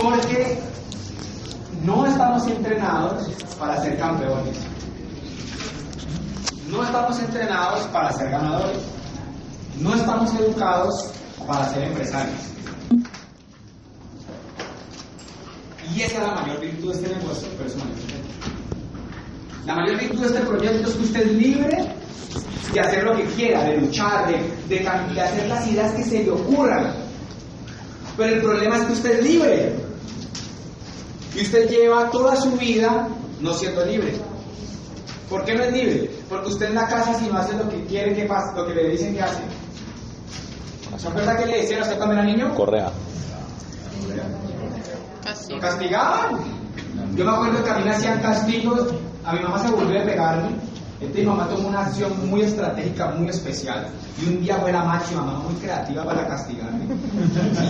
Porque no estamos entrenados para ser campeones. No estamos entrenados para ser ganadores. No estamos educados para ser empresarios. Y esa es la mayor virtud de este negocio, personalmente. La mayor virtud de este proyecto es que usted es libre de hacer lo que quiera, de luchar, de, de, de hacer las ideas que se le ocurran. Pero el problema es que usted es libre. Y usted lleva toda su vida no siendo libre. ¿Por qué no es libre? Porque usted en la casa si no hace lo que quiere que pase, lo que le dicen que hace. ¿Se acuerda que le decían a usted cuando era niño? Correa. Lo castigaban. Yo me acuerdo que a mí me hacían castigos, a mi mamá se volvió a pegarme. Entonces mi mamá tomó una acción muy estratégica, muy especial. Y un día fue la macho, mamá muy creativa para castigarme.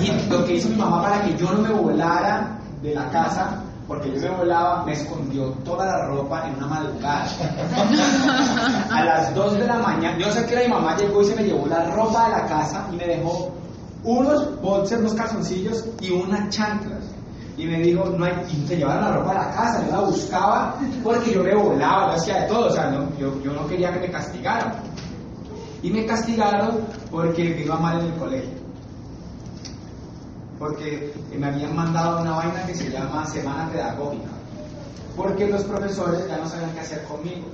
Y lo que hizo mi mamá para que yo no me volara de la casa, porque yo me volaba, me escondió toda la ropa en una madrugada. A las 2 de la mañana, yo sé que mi mamá llegó y se me llevó la ropa de la casa y me dejó unos boxers, unos calzoncillos y unas chanclas. Y me dijo, no hay, y se llevaron la ropa de la casa, yo la buscaba porque yo me volaba, yo hacía de todo, o sea, no, yo, yo no quería que me castigaran. Y me castigaron porque me iba mal en el colegio porque me habían mandado una vaina que se llama Semana Pedagógica, porque los profesores ya no sabían qué hacer conmigo,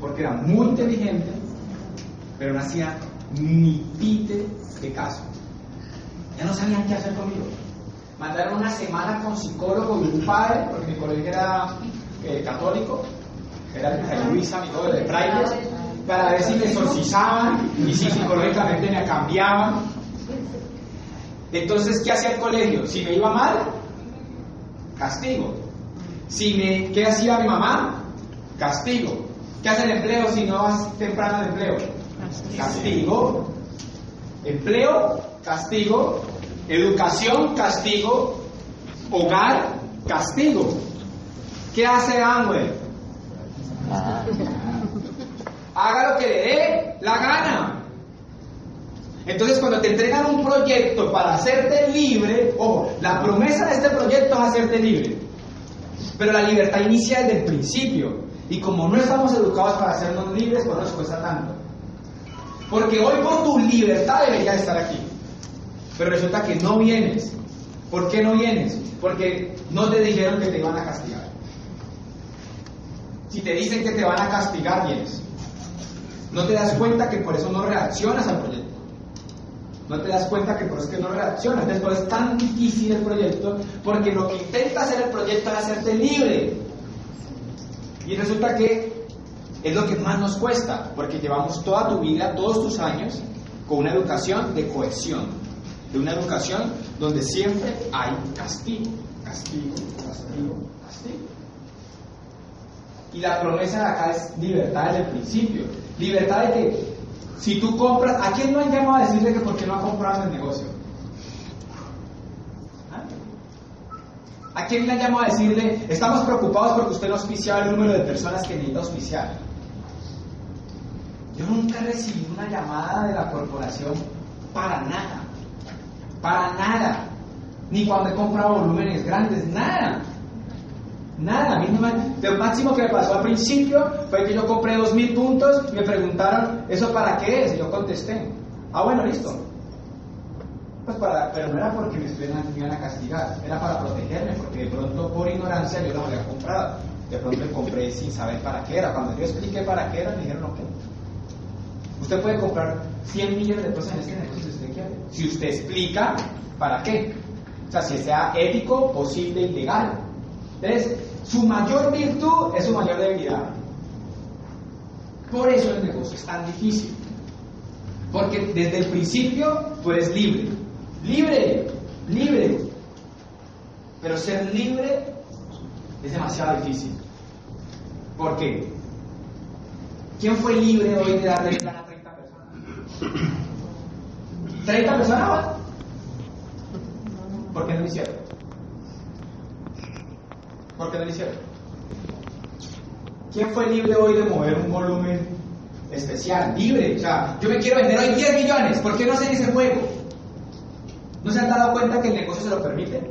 porque era muy inteligente, pero no hacía ni pite de caso. Ya no sabían qué hacer conmigo. Mandaron una semana con psicólogo y un padre, porque mi colegio era eh, católico, era el Luis, amigo de frailes, para ver si me exorcizaban y si psicológicamente me cambiaban. Entonces, ¿qué hacía el colegio? Si me iba mal, castigo. Si me, ¿Qué hacía mi mamá? Castigo. ¿Qué hace el empleo si no vas temprano al empleo? Castigo. Empleo, castigo. Educación, castigo. Hogar, castigo. ¿Qué hace Amway? Haga lo que le dé la gana. Entonces, cuando te entregan un proyecto para hacerte libre, ojo, la promesa de este proyecto es hacerte libre. Pero la libertad inicia desde el principio. Y como no estamos educados para hacernos libres, pues no nos cuesta tanto. Porque hoy por tu libertad deberías estar aquí. Pero resulta que no vienes. ¿Por qué no vienes? Porque no te dijeron que te iban a castigar. Si te dicen que te van a castigar, vienes. No te das cuenta que por eso no reaccionas al proyecto. No te das cuenta que por eso es que no reaccionas. Después es tan difícil el proyecto porque lo que intenta hacer el proyecto es hacerte libre. Y resulta que es lo que más nos cuesta, porque llevamos toda tu vida, todos tus años, con una educación de cohesión, de una educación donde siempre hay castigo, castigo, castigo, castigo. Y la promesa de acá es libertad desde el principio. Libertad de que si tú compras, ¿a quién no han llamado a decirle que por qué no ha comprado el negocio? ¿A quién le han llamado a decirle, estamos preocupados porque usted no auspiciaba el número de personas que necesita auspiciar? Yo nunca he recibido una llamada de la corporación para nada. Para nada. Ni cuando he comprado volúmenes grandes, nada. Nada, a mí no me... Lo máximo que me pasó al principio fue que yo compré dos mil puntos y me preguntaron, ¿eso para qué es? Y yo contesté, ah, bueno, listo. Pues para, pero no era porque me iban a castigar, era para protegerme, porque de pronto por ignorancia yo no había comprado. De pronto me compré sin saber para qué era. Cuando yo expliqué para qué era, me dijeron, ok. Usted puede comprar 100 millones de pesos en este negocio si usted quiere. Si usted explica para qué. O sea, si sea ético, posible y legal. Entonces, su mayor virtud es su mayor debilidad. Por eso el negocio es tan difícil. Porque desde el principio tú eres libre. Libre, libre. Pero ser libre es demasiado difícil. ¿Por qué? ¿Quién fue libre hoy de darle plan a 30 personas? ¿30 personas? ¿Por qué no lo hicieron? ¿Por qué no lo hicieron? ¿Quién fue libre hoy de mover un volumen especial? Libre. O sea, yo me quiero vender hoy 10 millones. ¿Por qué no hacen ese juego? ¿No se han dado cuenta que el negocio se lo permite?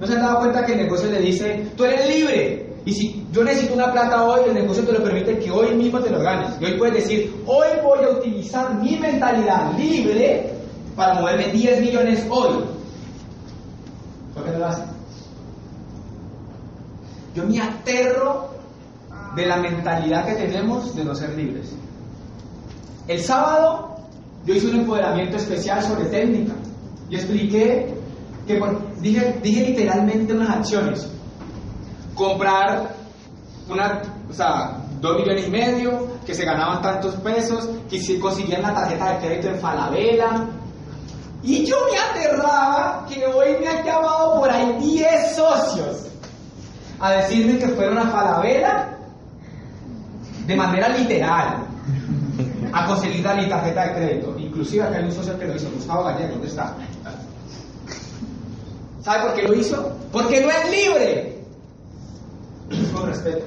¿No se han dado cuenta que el negocio le dice, tú eres libre? Y si yo necesito una plata hoy, el negocio te lo permite que hoy mismo te lo ganes. Y hoy puedes decir, hoy voy a utilizar mi mentalidad libre para moverme 10 millones hoy. ¿Por qué no lo hacen? Yo me aterro de la mentalidad que tenemos de no ser libres. El sábado yo hice un empoderamiento especial sobre técnica y expliqué que dije, literalmente unas acciones comprar una, o dos millones y medio, que se ganaban tantos pesos, que si consiguían la tarjeta de crédito en Falabella. Y yo me aterraba que hoy me han llamado por ahí 10 socios a decirme que fueron a Falabella de manera literal a conseguir la mi tarjeta de crédito. Inclusive acá hay un socio que lo hizo, Gustavo Gallego, ¿dónde está? ¿Sabe por qué lo hizo? Porque no es libre con respeto.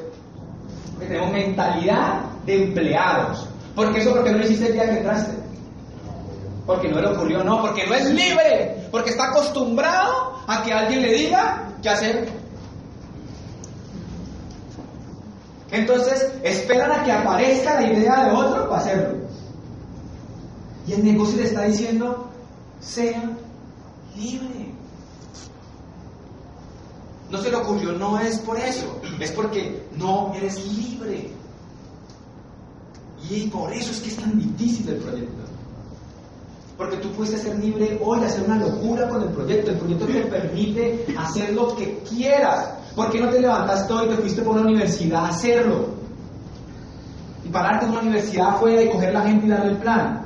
Porque tenemos mentalidad de empleados. ¿Por eso? Porque no lo hiciste el día que entraste. Porque no le ocurrió, no, porque no es libre. Porque está acostumbrado a que alguien le diga qué hacer. Entonces esperan a que aparezca la idea de otro para hacerlo. Y el negocio le está diciendo, sea libre no se le ocurrió, no es por eso, es porque no eres libre. Y por eso es que es tan difícil el proyecto. Porque tú pudiste ser libre hoy, hacer una locura con el proyecto. El proyecto te permite hacer lo que quieras. ¿Por qué no te levantaste hoy y te fuiste por una universidad a hacerlo? Y pararte en una universidad afuera y coger la gente y darle el plan.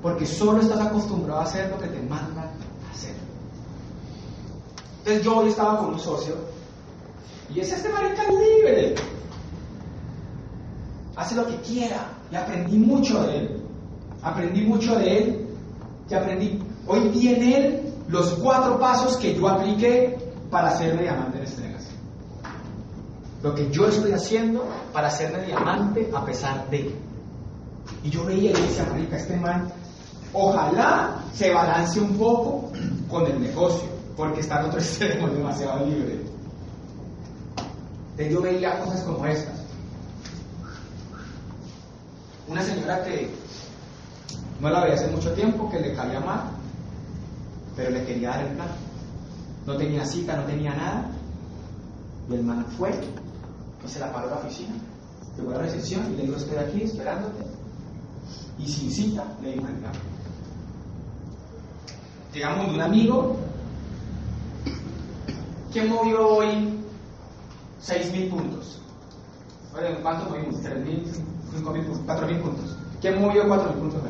Porque solo estás acostumbrado a hacer lo que te mandan entonces yo hoy estaba con un socio y es este marica libre. Hace lo que quiera y aprendí mucho de él. Aprendí mucho de él y aprendí. Hoy tiene él los cuatro pasos que yo apliqué para hacerme diamante en estrellas. Lo que yo estoy haciendo para hacerme diamante a pesar de. Y yo veía y decía, marica, este man, ojalá se balance un poco con el negocio porque está en otro extremo, demasiado libre. Entonces yo veía cosas como estas. Una señora que no la veía hace mucho tiempo, que le caía mal, pero le quería dar el plan. No tenía cita, no tenía nada. Y el man fue y se la paró a la oficina. Llegó a la recepción y le dijo, estoy aquí esperándote. Y sin cita le dijo, plan. Llegamos de un amigo ¿Quién movió hoy 6.000 puntos? Oye, ¿cuánto movimos? ¿3.000? ¿5.000? ¿4.000 puntos? ¿Quién movió 4.000 puntos?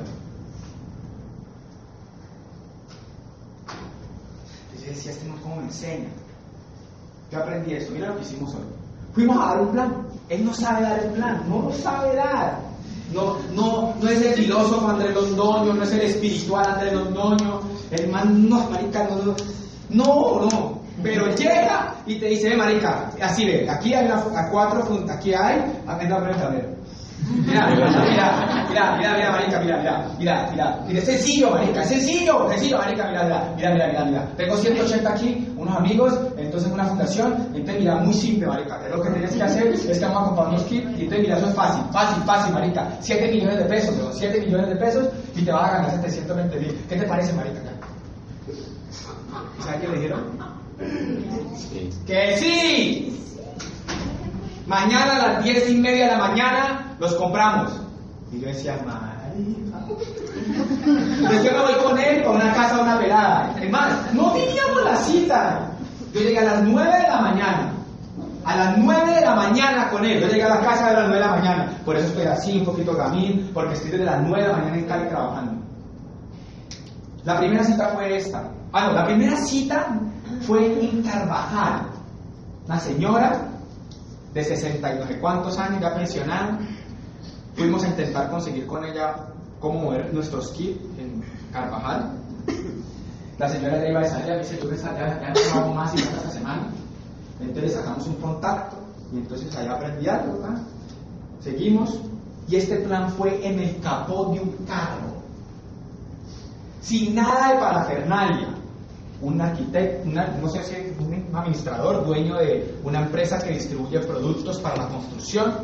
Yo decía, este no cómo me enseña. Yo aprendí eso, mira lo que hicimos hoy. Fuimos a dar un plan. Él no sabe dar el plan, no lo sabe dar. No, no, no es el filósofo André Londoño, no es el espiritual André Londoño. El man, no, marica, no, no, no. Pero llega y te dice, marica, así ve, aquí hay a cuatro aquí hay, anda a ver. Mira, mira, mira, mira, mira, mira, marica, mira, mira, mira, mira, mira, sencillo, marica, sencillo, sencillo, marica, mira, mira, mira, mira, mira, mira. Tengo 180 aquí, unos amigos, entonces una fundación, entonces mira, muy simple, marica, lo que tienes que hacer es que vamos a comprar unos kits, y entonces mira, eso es fácil, fácil, fácil, marica, 7 millones de pesos, 7 millones de pesos, y te vas a ganar 720 mil. ¿Qué te parece, marica? ¿Sabes qué le dijeron? Que sí. Mañana a las diez y media de la mañana los compramos. Y yo decía. Entonces yo me voy con él para una casa, una velada. Es más, no teníamos la cita. Yo llegué a las nueve de la mañana. A las nueve de la mañana con él. Yo llegué a la casa a las nueve de la mañana. Por eso estoy así, un poquito gamín, porque estoy desde las nueve de la mañana en Cali trabajando. La primera cita fue esta. Ah, no, la primera cita fue en Carvajal. Una señora de 60 y no sé cuántos años, ya pensionada. Fuimos a intentar conseguir con ella cómo mover nuestros kits en Carvajal. La señora le iba a salir, me dice, yo ya, ya no hago más y más esta semana. Entonces sacamos un contacto y entonces ahí aprendí algo, ¿verdad? Seguimos y este plan fue en el capó de un carro. Sin nada de parafernalia. Un arquitecto, no sé si un administrador, dueño de una empresa que distribuye productos para la construcción.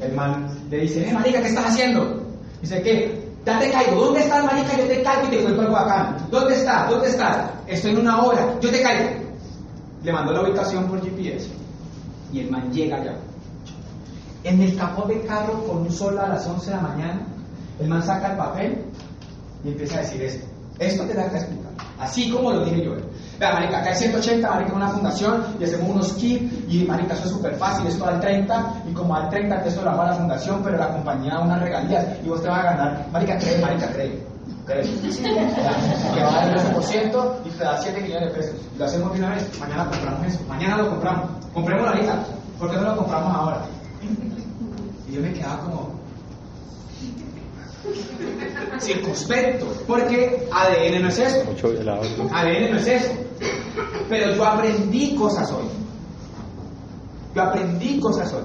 El man le dice, eh, marica, ¿qué estás haciendo? Dice, ¿qué? Ya te caigo. ¿Dónde estás, marica? Yo te caigo y te algo acá. ¿Dónde estás? ¿Dónde estás? Estoy en una obra. Yo te caigo. Le mandó la ubicación por GPS. Y el man llega allá. En el capó de carro con un sol a las 11 de la mañana, el man saca el papel y empieza a decir esto. Esto te da que explicar. Así como lo dije yo. Vea, marica, acá hay 180, marica, una fundación y hacemos unos kits y marica, eso es súper fácil, esto al 30 y como al 30 esto lo hago a la fundación, pero la compañía da unas regalías y vos te vas a ganar. Marica, cree, marica, cree. Cree. Que va a dar el 12% y te da 7 millones de pesos. Lo hacemos de una vez, mañana compramos eso, mañana lo compramos. Comprémoslo ahorita, ¿por qué no lo compramos ahora? Y yo me quedaba como circunspecto, porque ADN no es eso. ADN no es eso. Pero yo aprendí cosas hoy. Yo aprendí cosas hoy.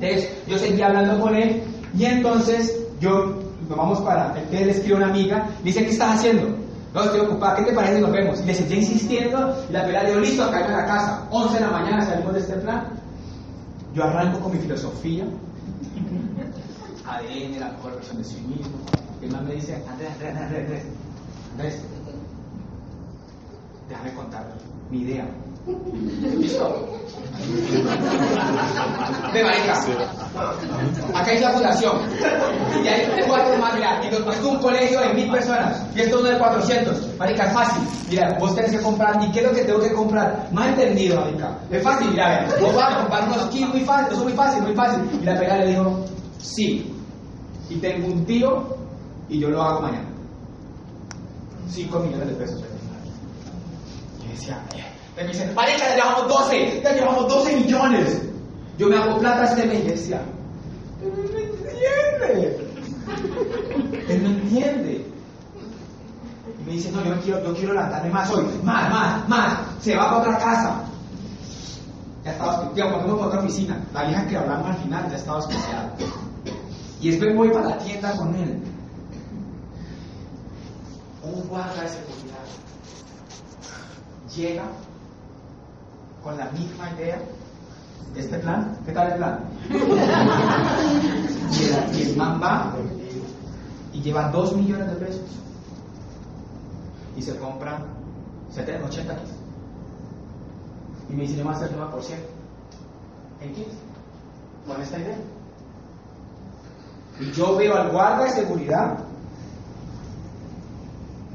Entonces, yo seguía hablando con él y entonces yo, nos vamos para, él le escribe a una amiga, dice, ¿qué estás haciendo? No, estoy ocupada, ¿qué te parece? Nos vemos. Y le seguía insistiendo y la pelea le dijo, listo, acá en la casa. 11 de la mañana salimos de este plan. Yo arranco con mi filosofía, ADN, la mejor versión de sí mismo. Y el man me dice, Andrés, Andrés, Andrés, Andrés, Andrés, déjame contar mi idea. ¿Listo? De marica. Acá hay la fundación. Y hay cuatro más, mira. Y esto es un colegio de mil personas. Y esto es uno de 400. Marica, es fácil. Mira, vos tenés que comprar. ¿Y qué es lo que tengo que comprar? Más entendido, marica. Es fácil, mira, Vos vas a comprar unos kits muy fácil. Eso es muy fácil, muy fácil. Y la pega le dijo, sí. Y tengo un tío y yo lo hago mañana. 5 millones de pesos. Y decía, me dicen, marica, ya llevamos 12, ya llevamos 12 millones. Yo me hago plata este mes y decía, él no entiende. Él no entiende. Y me dice, no, yo quiero, yo quiero levantarme más hoy. Más, más, más. Se va para otra casa. Ya estaba, digamos, para otra oficina. La vieja que hablamos al final ya estaba especial. Y después voy para la tienda con él. Un guarda de seguridad llega con la misma idea de este plan. ¿Qué tal el plan? y, el, man va y lleva 2 millones de pesos y se compra 70, 80 kits. Y me dice, le va a hacer 9% en kits con esta idea. Y yo veo al guarda de seguridad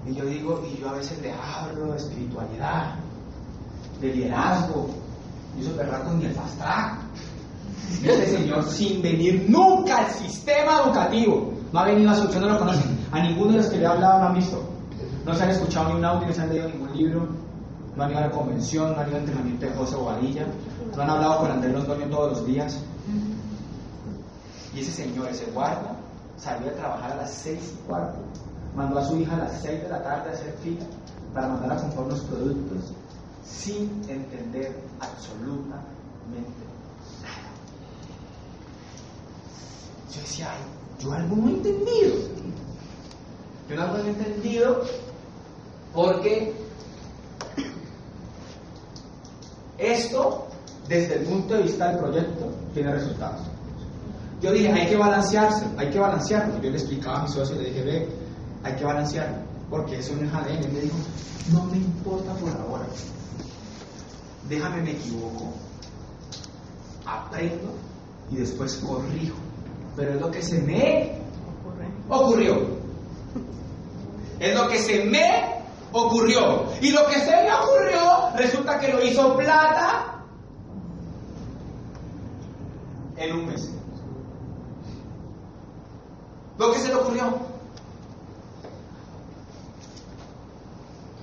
y yo digo, y yo a veces le hablo de espiritualidad de liderazgo. Y esos berracos ni el fast track. Este señor, sin venir nunca al sistema educativo, no ha venido a su no lo conocen. A ninguno de los que le he hablado lo han visto. No se han escuchado ni un audio, no se han leído ningún libro, no han ido a la convención, no han ido al entrenamiento de José Bobadilla, no han hablado con Andrés Londoño todos los días. Y ese señor, ese guarda, salió a trabajar a las seis y cuarto. Mandó a su hija a las seis de la tarde a hacer fila para mandar a comprar los productos sin entender absolutamente nada. Yo decía, yo algo no he entendido. Yo algo no he entendido porque esto, desde el punto de vista del proyecto, tiene resultados. Yo dije, hay que balancearse, hay que balancearlo. Yo le explicaba a mi socio, le dije, ve, hay que balancearlo, porque eso no es ADN. Él me dijo, no me importa por ahora déjame me equivoco, aprendo y después corrijo. Pero es lo que se me ocurrió. Es lo que se me ocurrió. Y lo que se me ocurrió resulta que lo hizo plata en un mes. Lo que se le ocurrió.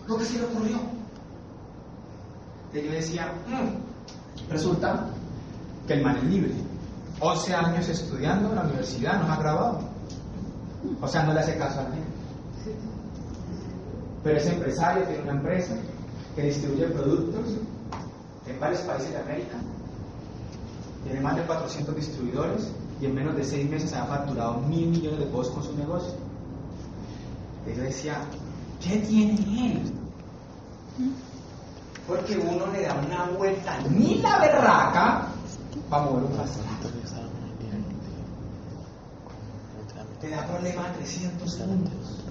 Lo que se le ocurrió. Entonces yo decía, "Mm, resulta que el man es libre. 11 años estudiando en la universidad, no se ha graduado. O sea, no le hace caso a gente. Pero es empresario, tiene una empresa que distribuye productos en varios países de América. Tiene más de 400 distribuidores y en menos de 6 meses ha facturado mil millones de pesos con su negocio. Y yo decía, ¿qué tiene él? Porque uno le da una vuelta, ni la berraca, para mover un pastel. Te da problema a 300 puntos.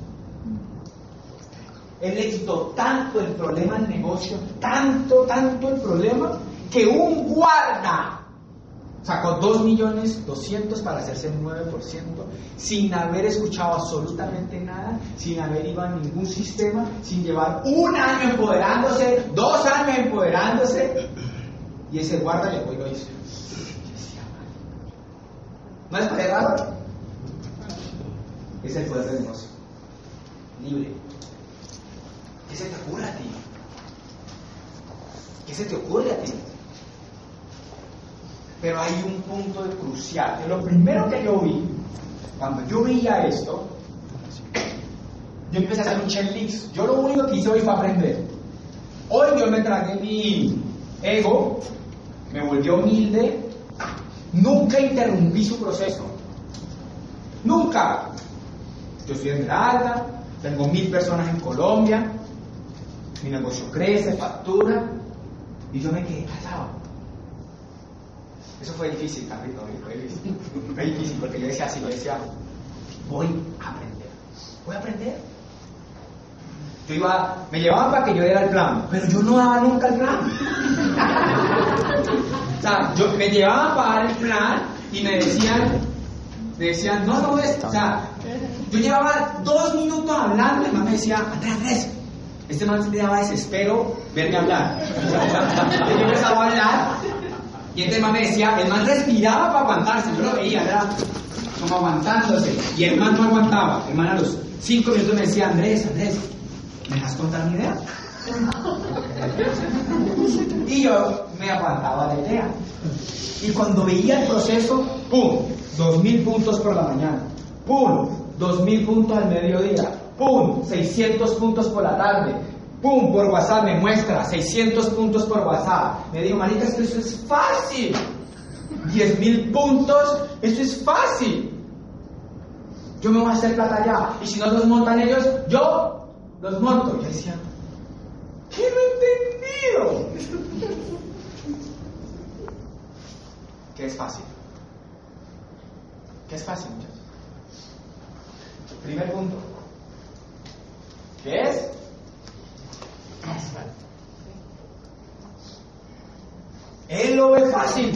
Él le tanto el problema al negocio, tanto, tanto el problema, que un guarda sacó 2 millones 200 para hacerse el 9%, sin haber escuchado absolutamente nada, sin haber ido a ningún sistema, sin llevar un año empoderándose, dos años empoderándose, y ese guarda llegó y lo hizo. ¿No parece raro? Es el poder del negocio. Libre. ¿Qué se te ocurre a ti? ¿Qué se te ocurre a ti? Pero hay un punto de crucial. Que lo primero que yo vi, cuando yo veía esto, yo empecé a hacer un checklist. Yo lo único que hice hoy fue aprender. Hoy yo me tragué mi ego, me volvió humilde, nunca interrumpí su proceso. Nunca. Yo estoy en Esmeralda, tengo mil personas en Colombia, mi negocio crece, factura, y yo me quedé callado. Eso fue difícil, Carlito, fue difícil. Fue difícil porque yo decía así, yo decía, voy a aprender, voy a aprender. Yo iba, me llevaban para que yo diera el plan, pero yo no daba nunca el plan. o sea, yo, me llevaban para dar el plan y me decían, me decían, no, no, es, o sea, yo llevaba dos minutos hablando y man me decía, Andrés, Andrés, este man le daba desespero verme hablar. yo empezaba a hablar y este man me decía, el man respiraba para aguantarse, yo lo veía, era como aguantándose. Y el man no aguantaba, el man a los cinco minutos me decía, Andrés, Andrés, ¿me dejas contar mi idea? Y yo me aguantaba la idea. Y cuando veía el proceso, ¡pum! Dos mil puntos por la mañana. ¡Pum! Dos mil puntos al mediodía. ¡Pum! 600 puntos por la tarde. ¡Pum! Por WhatsApp me muestra 600 puntos por WhatsApp. Me digo, marica, esto eso es fácil. 10 mil puntos, eso es fácil. Yo me voy a hacer plata allá. Y si no los montan ellos, yo los monto. Y yo decía, ¿qué no he entendido? ¿Qué es fácil? ¿Qué es fácil, muchachos? Primer punto. ¿Qué es? Él lo ve fácil.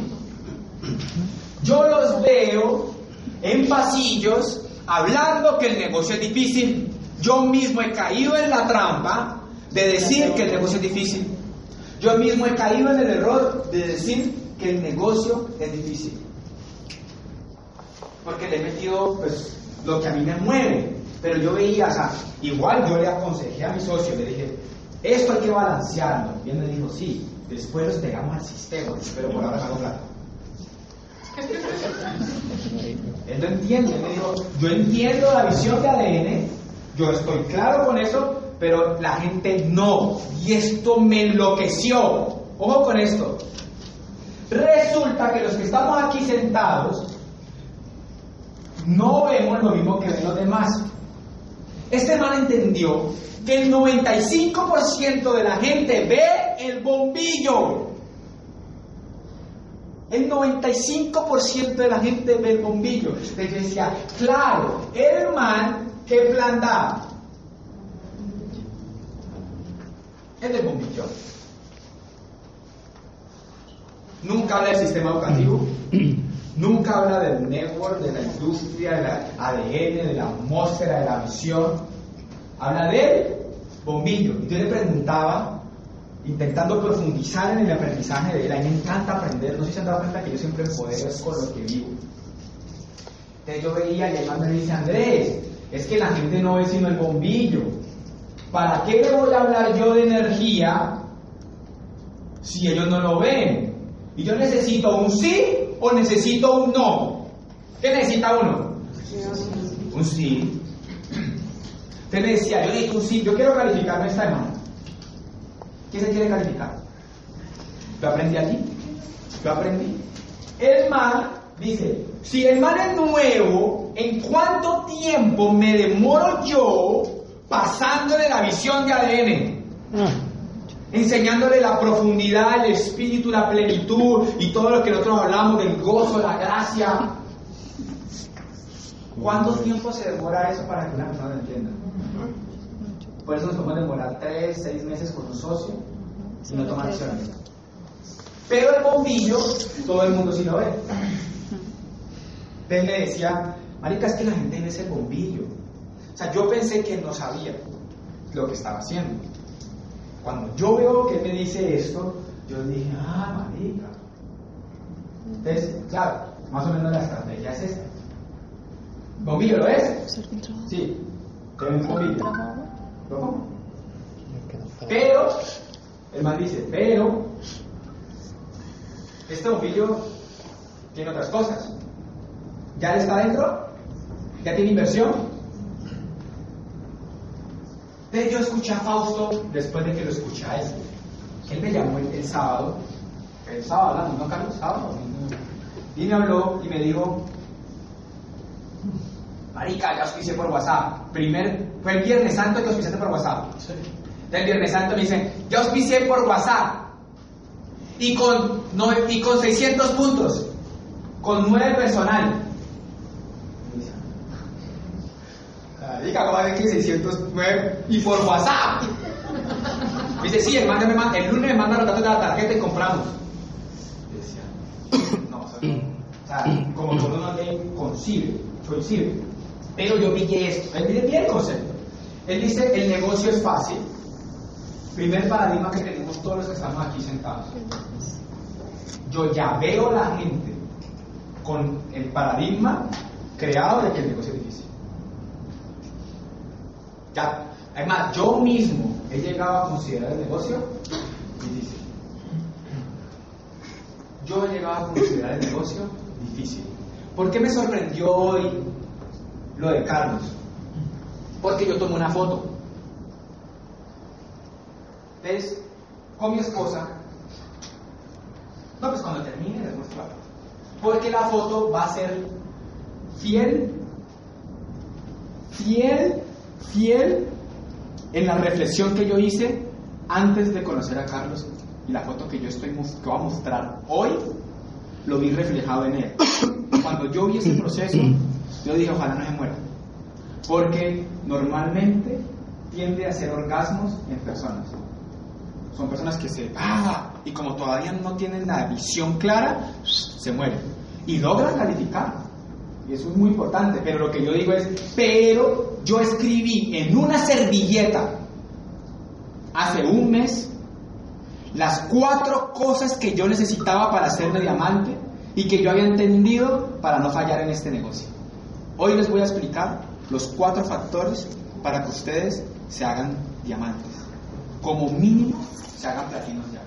Yo los veo en pasillos hablando que el negocio es difícil. Yo mismo he caído en la trampa de decir que el negocio es difícil. Yo mismo he caído en el error de decir que el negocio es difícil. Porque le he metido pues, lo que a mí me mueve. Pero yo veía, o sea, igual yo le aconsejé a mi socio, le dije, esto hay que balancearlo. Y él me dijo, sí, después los pegamos al sistema, pero por ahora hago plata. Él lo entiende, me dijo, yo entiendo la visión de ADN, yo estoy claro con eso, pero la gente no. Y esto me enloqueció. Ojo con esto. Resulta que los que estamos aquí sentados no vemos lo mismo que ven los demás. Este man entendió que el 95% de la gente ve el bombillo. El 95% de la gente ve el bombillo. Entonces decía, claro, el man, ¿qué plan da? Del bombillo. Nunca habla del sistema educativo. Nunca habla del network, de la industria, de la ADN, de la atmósfera, de la visión. Habla del bombillo. Y yo le preguntaba, intentando profundizar en el aprendizaje de él, a mí me encanta aprender. No sé si se han dado cuenta que yo siempre empodero con lo que vivo. Entonces yo veía y además me dice, Andrés, es que la gente no ve sino el bombillo. ¿Para qué le voy a hablar yo de energía si ellos no lo ven? Y yo necesito un sí o necesito un no. ¿Qué necesita uno? Un sí. Usted me decía, yo necesito un sí, yo quiero calificarme esta semana. ¿Qué se quiere calificar? Yo aprendí aquí. Yo aprendí. El mal dice, si el mal es nuevo, ¿en cuánto tiempo me demoro yo pasándole la visión de ADN? Enseñándole la profundidad, el espíritu, la plenitud y todo lo que nosotros hablamos del gozo, la gracia. ¿Cuánto tiempo se demora eso para que una persona lo entienda? Por eso nos podemos demorar 3, 6 meses con un socio y no tomar acciones. Pero el bombillo, todo el mundo sí lo ve. Entonces le decía, Marica, es que la gente ve ese bombillo. O sea, yo pensé que no sabía lo que estaba haciendo. Cuando yo veo que me dice esto, yo dije, ah, Marica. Entonces, claro, más o menos la estrategia es esta. ¿Bombillo lo es? Sí. Tengo un bombillo. Pero, el man dice, pero, este bombillo tiene otras cosas. ¿Ya está dentro? ¿Ya tiene inversión? Entonces yo escuché a Fausto después de que lo escuché a él. Él me llamó el, el sábado, el sábado hablando, ¿no, Carlos? Sábado. Y me habló y me dijo, Marica, ya auspicié por WhatsApp. Primer, fue el Viernes Santo que auspiciaste por WhatsApp. El Viernes Santo me dice, ya auspicié por WhatsApp. Y con, no, y con 600 puntos. Con 9 personal. Marica, ¿cómo que 609? Y por WhatsApp. Me dice, sí, el, lunes me manda los datos de la tarjeta y compramos. Decía, no, o sea, no. O sea, como que uno no concibe, concibe. Pero yo pillé esto. Él pide bien el concepto. Él dice, el negocio es fácil. Primer paradigma que tenemos todos los que estamos aquí sentados. Yo ya veo la gente con el paradigma creado de que el negocio es difícil. Además, yo mismo he llegado a considerar el negocio difícil. Yo he llegado a considerar el negocio difícil. ¿Por qué me sorprendió hoy lo de Carlos? Porque yo tomé una foto. ¿Ves? Con mi esposa. No, pues cuando termine les muestro la foto. Porque la foto va a ser fiel, fiel, fiel en la reflexión que yo hice antes de conocer a Carlos y la foto que yo estoy que voy a mostrar hoy lo vi reflejado en él. Cuando yo vi ese proceso, yo dije, ojalá no se muera. Porque normalmente tiende a hacer orgasmos en personas. Son personas que se... ¡Ah! Y como todavía no tienen la visión clara, se mueren. Y logran calificar. Y eso es muy importante. Pero lo que yo digo es, pero yo escribí en una servilleta hace un mes las cuatro cosas que yo necesitaba para hacerme diamante y que yo había entendido para no fallar en este negocio. Hoy les voy a explicar los cuatro factores para que ustedes se hagan diamantes. Como mínimo se hagan platinos ya.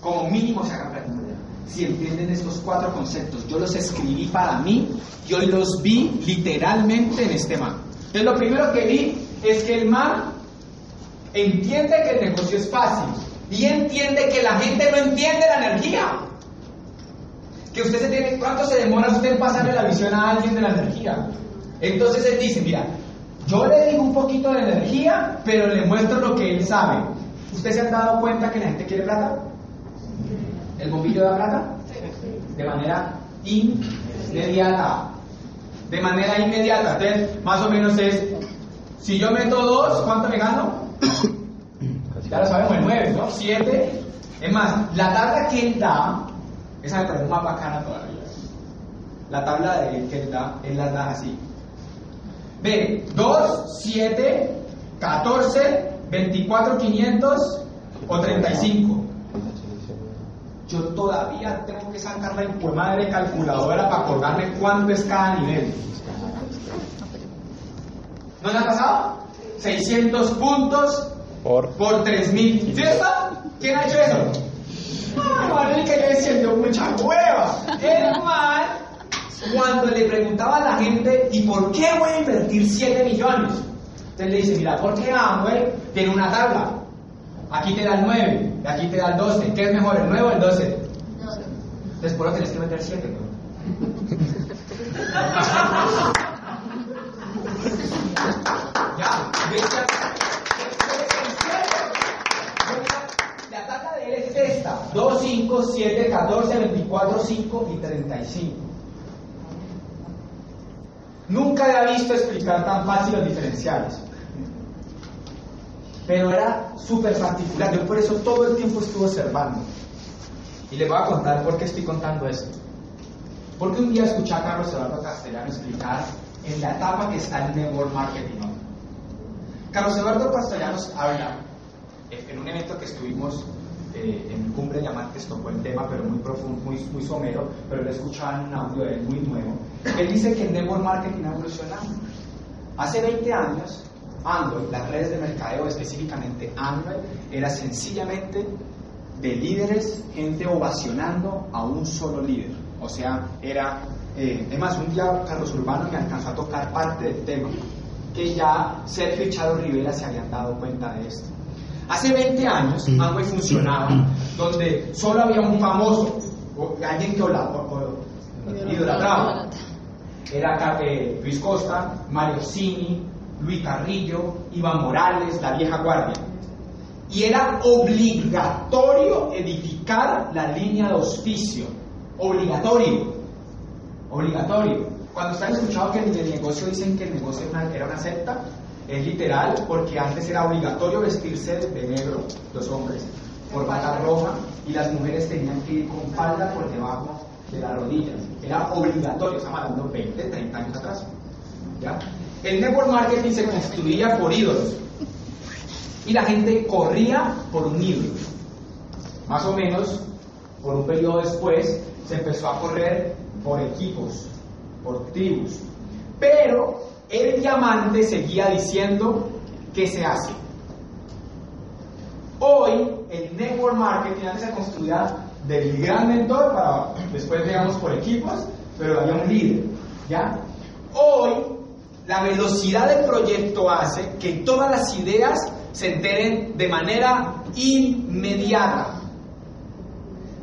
Como mínimo se hagan platinos ya. Si entienden estos cuatro conceptos, yo los escribí para mí y hoy los vi literalmente en este man. Entonces lo primero que vi es que el man entiende que el negocio es fácil y entiende que la gente no entiende la energía. Que usted se tiene, ¿cuánto se demora usted en pasarle la visión a alguien de la energía? Entonces él dice, mira, yo le digo un poquito de energía, pero le muestro lo que él sabe. ¿Ustedes se han dado cuenta que la gente quiere plata? ¿El bombillo da plata? De manera inmediata. De manera inmediata. Entonces, más o menos es, si yo meto dos, ¿cuánto me gano? Ya lo sabemos, el 9, ¿no? 7. Es más, la tabla que él da, esa me parece más bacana todavía. La tabla de que él da, él la da así. Ve, 2, 7, 14, 24, 500 o 35. Yo todavía tengo que sacar la hijo de calculadora para acordarme cuánto es cada nivel. ¿No le ha pasado? 600 puntos Por. por 3000. ¿Cierto? ¿Quién ha hecho eso? Que yo decía mucha hueva. El mal, cuando le preguntaba a la gente, ¿y por qué voy a invertir 7 millones? Entonces le dice, mira, ¿por qué Amway tiene una tabla? Aquí te da el 9, y aquí te da el 12. ¿Qué es mejor, el 9 o el 12? 12. Después lo tienes que meter 7, ¿no? ya, 5, 7, 14, 24, 5 y 35. Nunca había visto explicar tan fácil los diferenciales. Pero era súper particular. Yo por eso todo el tiempo estuve observando. Y les voy a contar por qué estoy contando esto. Porque un día escuché a Carlos Eduardo Castellano explicar en la etapa que está el Network Marketing. Carlos Eduardo Castellanos habla en un evento que estuvimos eh, en Cumbre Diamantes, tocó el tema, pero muy profundo, muy, muy somero, pero lo escuchaban en un audio de él muy nuevo. Él dice que el network marketing ha evolucionado. Hace 20 años, Android, las redes de mercadeo, específicamente Android, era sencillamente de líderes, gente ovacionando a un solo líder. O sea, era, eh, además, un día Carlos Urbano me alcanzó a tocar parte del tema, que ya Sergio y Charo Rivera se habían dado cuenta de esto. Hace 20 años, Amway funcionaba donde solo había un famoso, o alguien que idolatraba. Era eh, Luis Costa, Mario Cini, Luis Carrillo, Iván Morales, la vieja guardia. Y era obligatorio edificar la línea de auspicio. Obligatorio. Obligatorio. Cuando están escuchando que en el negocio dicen que el negocio era una secta, es literal porque antes era obligatorio vestirse de negro, los hombres, por bata roja, y las mujeres tenían que ir con falda por debajo de las rodillas. Era obligatorio, estamos hablando 20, 30 años atrás. El network marketing se construía por ídolos. Y la gente corría por un ídolo. Más o menos, por un periodo después, se empezó a correr por equipos, por tribus. Pero el diamante seguía diciendo que se hace. Hoy, el network marketing antes se construía del gran mentor para después, digamos, por equipos, pero había un líder. ¿ya? Hoy, la velocidad del proyecto hace que todas las ideas se enteren de manera inmediata.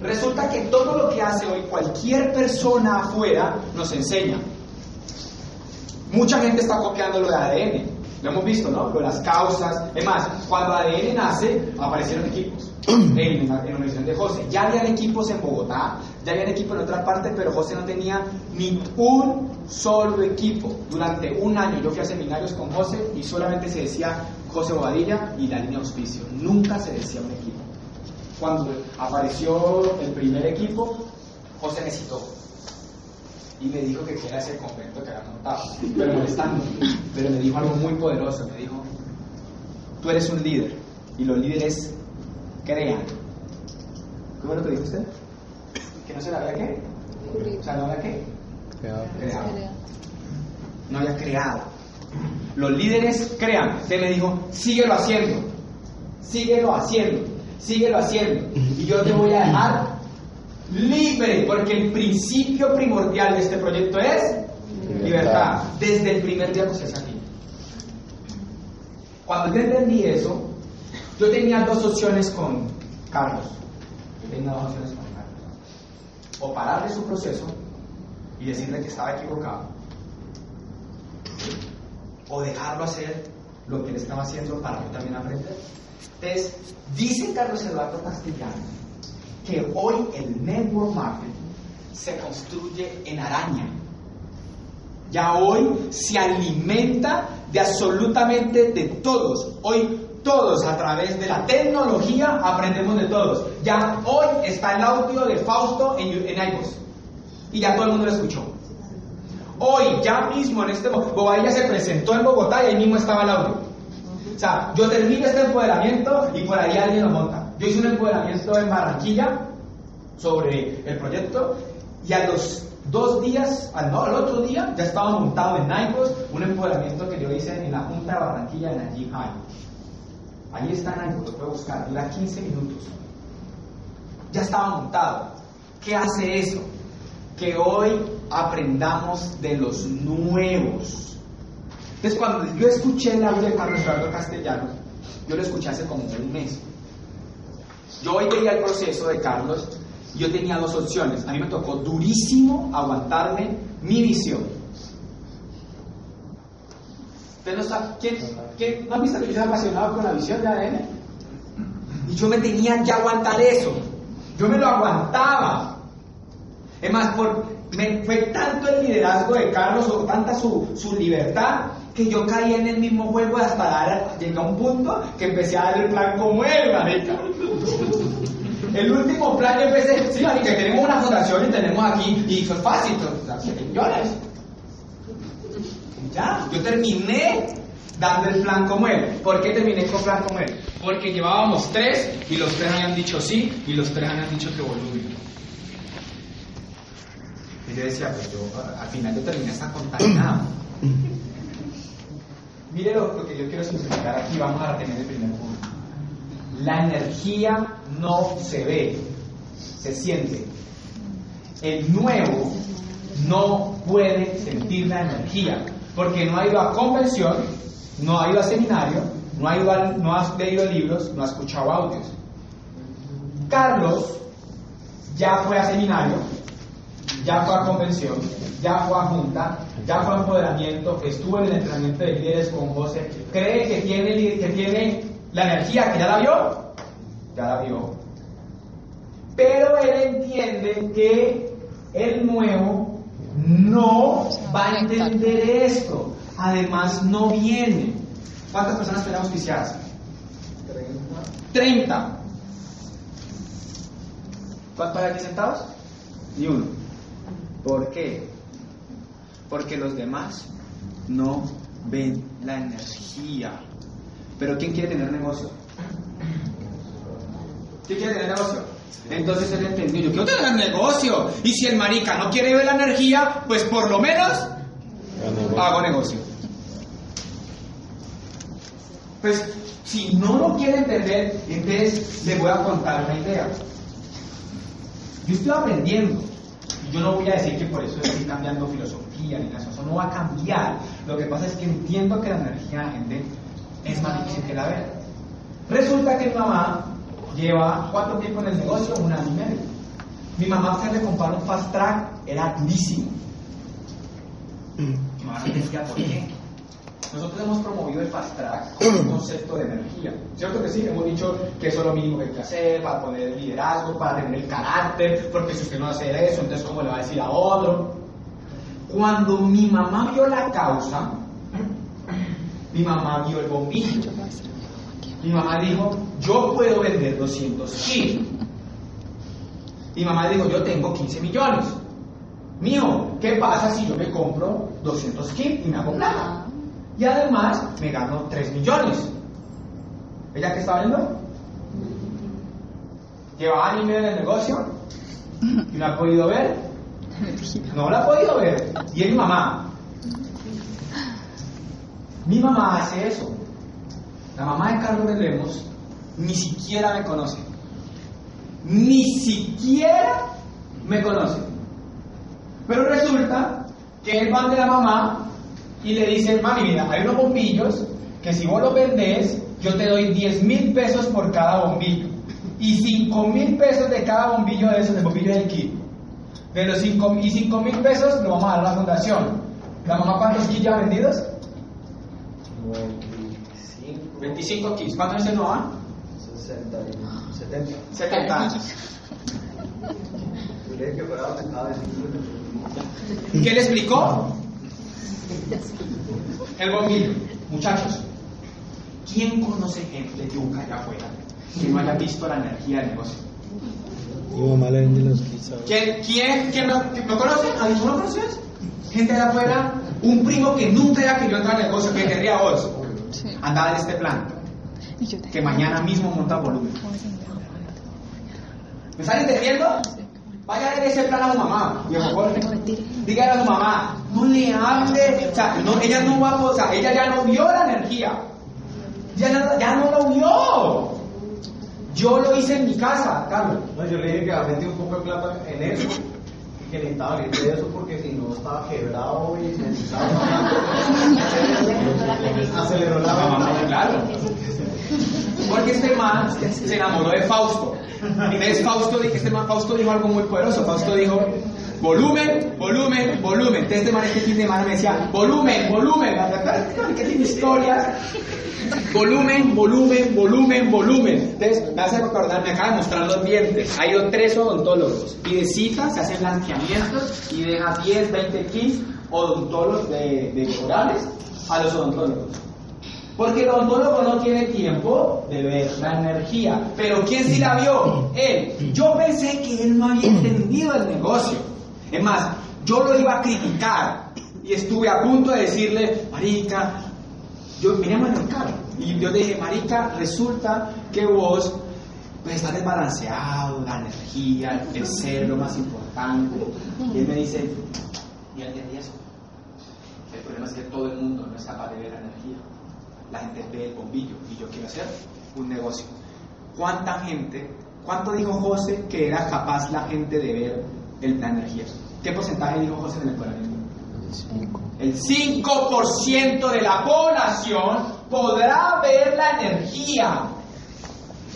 Resulta que todo lo que hace hoy cualquier persona afuera nos enseña. Mucha gente está copiando lo de ADN. Lo hemos visto, ¿no? Lo de las causas. Es más, cuando ADN nace, aparecieron equipos. En, la, universidad de José. Ya habían equipos en Bogotá, ya habían equipos en otras partes, pero José no tenía ni un solo equipo. Durante un año yo fui a seminarios con José y solamente se decía José Bobadilla y la línea auspicio. Nunca se decía un equipo. Cuando apareció el primer equipo, José necesitó y me dijo que quiera ese convento que había montado, pero molestando. Pero me dijo algo muy poderoso, me dijo, tú eres un líder y los líderes crean. ¿Qué fue lo que dijo usted? ¿Que no se la había qué? O sea, no había qué? Creado. No había creado. Los líderes crean. Usted me dijo, síguelo haciendo, síguelo haciendo, síguelo haciendo. Y yo te voy a dejar libre, porque el principio primordial de este proyecto es libertad. Desde el primer día que se aquí. Cuando yo entendí eso, yo tenía dos opciones con Carlos. Yo tenía dos opciones con Carlos. O pararle su proceso y decirle que estaba equivocado. O dejarlo hacer lo que él estaba haciendo para yo también aprender. Entonces, dice Carlos Eduardo Castellano que hoy el network marketing se construye en araña. Ya hoy se alimenta de absolutamente de todos. Hoy todos a través de la tecnología aprendemos de todos. Ya hoy está el audio de Fausto en, en Y ya todo el mundo lo escuchó. Hoy, ya mismo en este Bobadilla se presentó en Bogotá y ahí mismo estaba el audio. O sea, yo termino este empoderamiento y por ahí alguien lo monta. Yo hice un empoderamiento en Barranquilla sobre el proyecto y a los dos días, al, no, al otro día, ya estaba montado en Naipos un empoderamiento que yo hice en la Junta de Barranquilla en allí High. Ahí está Naipos, lo puedo buscar, dura 15 minutos. ya estaba montado. ¿Qué hace eso? Que hoy aprendamos de los nuevos. Entonces, cuando yo escuché el audio de Carlos Eduardo Castellanos, yo lo escuché hace como un mes. Yo hoy veía el proceso de Carlos y yo tenía dos opciones. A mí me tocó durísimo aguantarme mi visión. ¿Usted no sabe? ¿Quién, no ha visto que yo soy apasionado con la visión de ADN? Y yo me tenía que aguantar eso. Yo me lo aguantaba. Es más, por, me, fue tanto el liderazgo de Carlos o tanta su, su libertad que yo caí en el mismo juego hasta dar, llegué a un punto que empecé a dar el plan como él, marica. El último plan yo empecé, sí, marica, tenemos una fundación y tenemos aquí, y es fácil, millones. Ya, yo terminé dando el plan como él. ¿Por qué terminé con plan como él? Porque llevábamos tres y los tres habían dicho sí y los tres habían dicho que volumen. Y yo decía, pues yo al final yo terminé hasta contaminado. Mire lo, lo que yo quiero simplificar aquí, vamos a tener el primer punto. La energía no se ve, se siente. El nuevo no puede sentir la energía, porque no ha ido a convención, no ha ido a seminario, no ha, ido a- no ha leído libros, no ha escuchado audios. Carlos ya fue a seminario, ya fue a convención, ya fue a junta, ya fue a empoderamiento, estuvo en el entrenamiento de líderes con José, cree que tiene, que tiene la energía, que ya la vio, ya la vio. Pero él entiende que el nuevo no va a entender esto. Además, no viene. ¿Cuántas personas tenemos auspiciadas? 30. ¿Cuántos hay aquí sentados? Ni uno. ¿Por qué? Porque los demás no ven la energía. Pero ¿quién quiere tener negocio? ¿Quién quiere tener negocio? Entonces él entendió, yo quiero tener negocio. Y si el marica no quiere ver la energía, pues por lo menos hago negocio. Pues si no lo quiere entender, entonces le voy a contar una idea. Yo estoy aprendiendo. Yo no voy a decir que por eso estoy cambiando filosofía ni nada, eso no va a cambiar. Lo que pasa es que entiendo que la energía de la gente es más difícil que la ver. Resulta que mi mamá lleva cuánto tiempo en el negocio, un año y medio. Mi mamá hacerle comprar un fast track era durísimo. Mi mamá no entendía por qué. Nosotros hemos promovido el fast track como un concepto de energía. ¿Cierto que sí? Hemos dicho que eso es lo mínimo que hay que hacer para poner el liderazgo, para tener el carácter, porque si usted no hace eso, entonces ¿cómo le va a decir a otro? Cuando mi mamá vio la causa, mi mamá vio el bombillo. Mi mamá dijo, yo puedo vender 200 kilos. Mi mamá dijo, yo tengo 15 millones. Mío, ¿qué pasa si yo me compro 200 kits y me hago plata? Y además me gano 3 millones. ¿Ella qué está viendo? Lleva año y medio en el negocio y no ha podido ver. No la ha podido ver. Y es mi mamá. Mi mamá hace eso. La mamá de Carlos de Lemos ni siquiera me conoce. Ni siquiera me conoce. Pero resulta que él va de la mamá y le dice, mami, mira, hay unos bombillos que si vos los vendés, yo te doy 10 mil pesos por cada bombillo. Y 5 mil pesos de cada bombillo de esos, de bombillo del kit. De los 5 y 5 mil pesos lo vamos a dar a la fundación. ¿La mamá cuántos kits ya vendidos? 25 kits. ¿Cuántos tiene mamá? 60 y 70. 70 años. Yo creí que fuera aumentado de 50. ¿Qué le explicó? El bombillo. Muchachos, ¿quién conoce gente yuca allá afuera que no haya visto la energía del negocio? Mi mamá le vende los kits ahora. ¿Quién, quién, quién no, no conoce? ¿Alguien no lo conoces? Gente allá afuera, un primo que nunca haya querido entrar al negocio, que querría vos, Sí. andaba en este plan, que mañana mismo monta volumen. ¿Me están entendiendo? Vaya en ese plan a su mamá, viejo Jorge. Dígale a su mamá, no le hable, o sea, no, ella no va a, o sea, ella ya no vio la energía. Ya no, ya no lo vio. Yo lo hice en mi casa, Carlos. No, yo le dije que había metido un poco de plata en eso y que necesitaba salir de eso porque si no estaba quebrado y necesitaba. Aceleró la venta. Claro. Porque este man se enamoró de Fausto. Y entonces Fausto, este man Fausto dijo algo muy poderoso. Fausto dijo, volumen, volumen, volumen. Entonces este man este fin de semana me decía, volumen, volumen. Que tiene historias. Volumen, volumen, volumen, volumen. Entonces, me hace recordar, me acaba de mostrar los dientes. Ha ido tres odontólogos. Pide cita, se hacen blanqueamientos y deja 10, 20 kits odontólogos de, de a los odontólogos. Porque el odontólogo no tiene tiempo de ver la energía. Pero ¿quién sí la vio? Él. Yo pensé que él no había entendido el negocio. Es más, yo lo iba a criticar. Y estuve a punto de decirle, Marica, yo miremos en el carro. Y yo le dije, Marica, resulta que vos pues, estás desbalanceado, la energía, el ser lo más importante. Y él me dice, y él entendí eso. El problema es que todo el mundo no es capaz de ver la energía. La gente ve el bombillo y yo quiero hacer un negocio. ¿Cuánta gente, cuánto dijo José que era capaz la gente de ver el- la energía? ¿Qué porcentaje dijo José en el empoderamiento? El 5% de la población podrá ver la energía.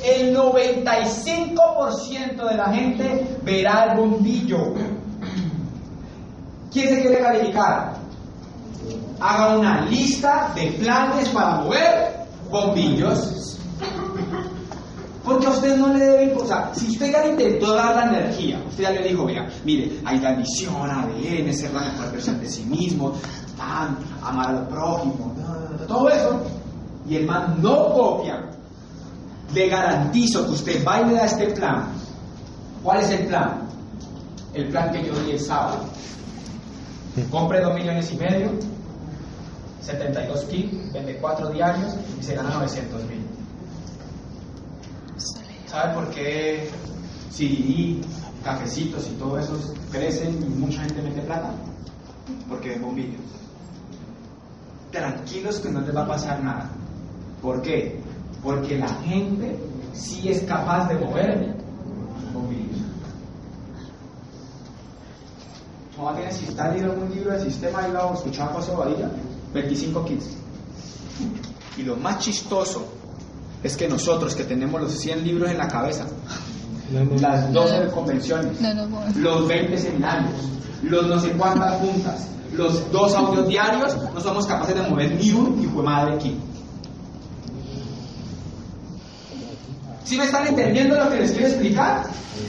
El 95% de la gente verá el bombillo. ¿Quién se quiere calificar? Haga una lista de planes para mover bombillos. Porque a usted no le debe importar. Si usted ya le intentó dar la energía, usted ya le dijo, vea, mire, hay la misión, ADN, ser la mejor versión de sí mismo, tan, amar al prójimo, todo eso, y el man no copia, le garantizo que usted va y le da este plan. ¿Cuál es el plan? El plan que yo di el sábado. Compre 2 millones y medio, 72 kits, vende 4 diarios y se gana 900 mil. ¿Sabe por qué CDI, cafecitos y todo eso crecen y mucha gente mete plata? Porque ven bombillos. Tranquilos que no les va a pasar nada. ¿Por qué? Porque la gente sí es capaz de mover bombillos. ¿No tiene si está leyendo algún libro del sistema y lo escuchaba José Badilla? 25 kits. Y lo más chistoso es que nosotros que tenemos los 100 libros en la cabeza, las 12 convenciones, los 20 seminarios, los no sé cuántas juntas, los dos audios diarios, no somos capaces de mover ni un hijo de madre aquí. ¿Sí me están entendiendo lo que les quiero explicar?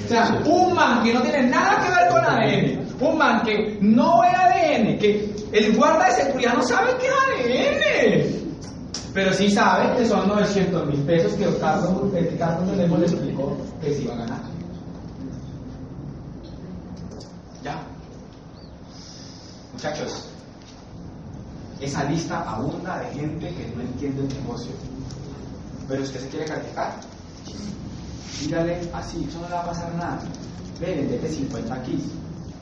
O sea, un man que no tiene nada que ver con ADN, un man que no ve ADN, que el guarda de seguridad no sabe qué es ADN, pero sí sabe que son 900 mil pesos que Carlos, que Carlos le explicó que se iba a ganar. Ya. Muchachos, esa lista abunda de gente que no entiende el negocio. Pero usted se quiere calificar. Dígale así, eso no le va a pasar nada. Ve, vendete 50 aquí.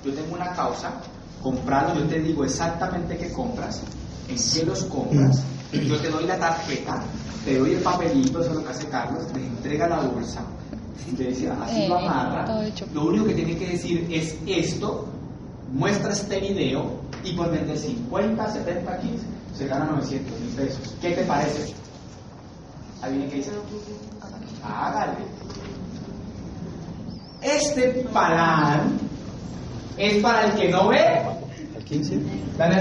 Yo tengo una causa, comprarlo, yo te digo exactamente qué compras, en qué los compras, mm. yo te doy la tarjeta, te doy el papelito, eso es lo que hace Carlos, les entrega la bolsa, le dice, ah, así lo eh, amarra, lo único que tiene que decir es esto, muestra este video y por vender 50, 70, 15, se gana 900 mil pesos. ¿Qué te parece? ¿Alguien que dice? Hágale. Este plan es para el que no ve. ¿Al 15? Dale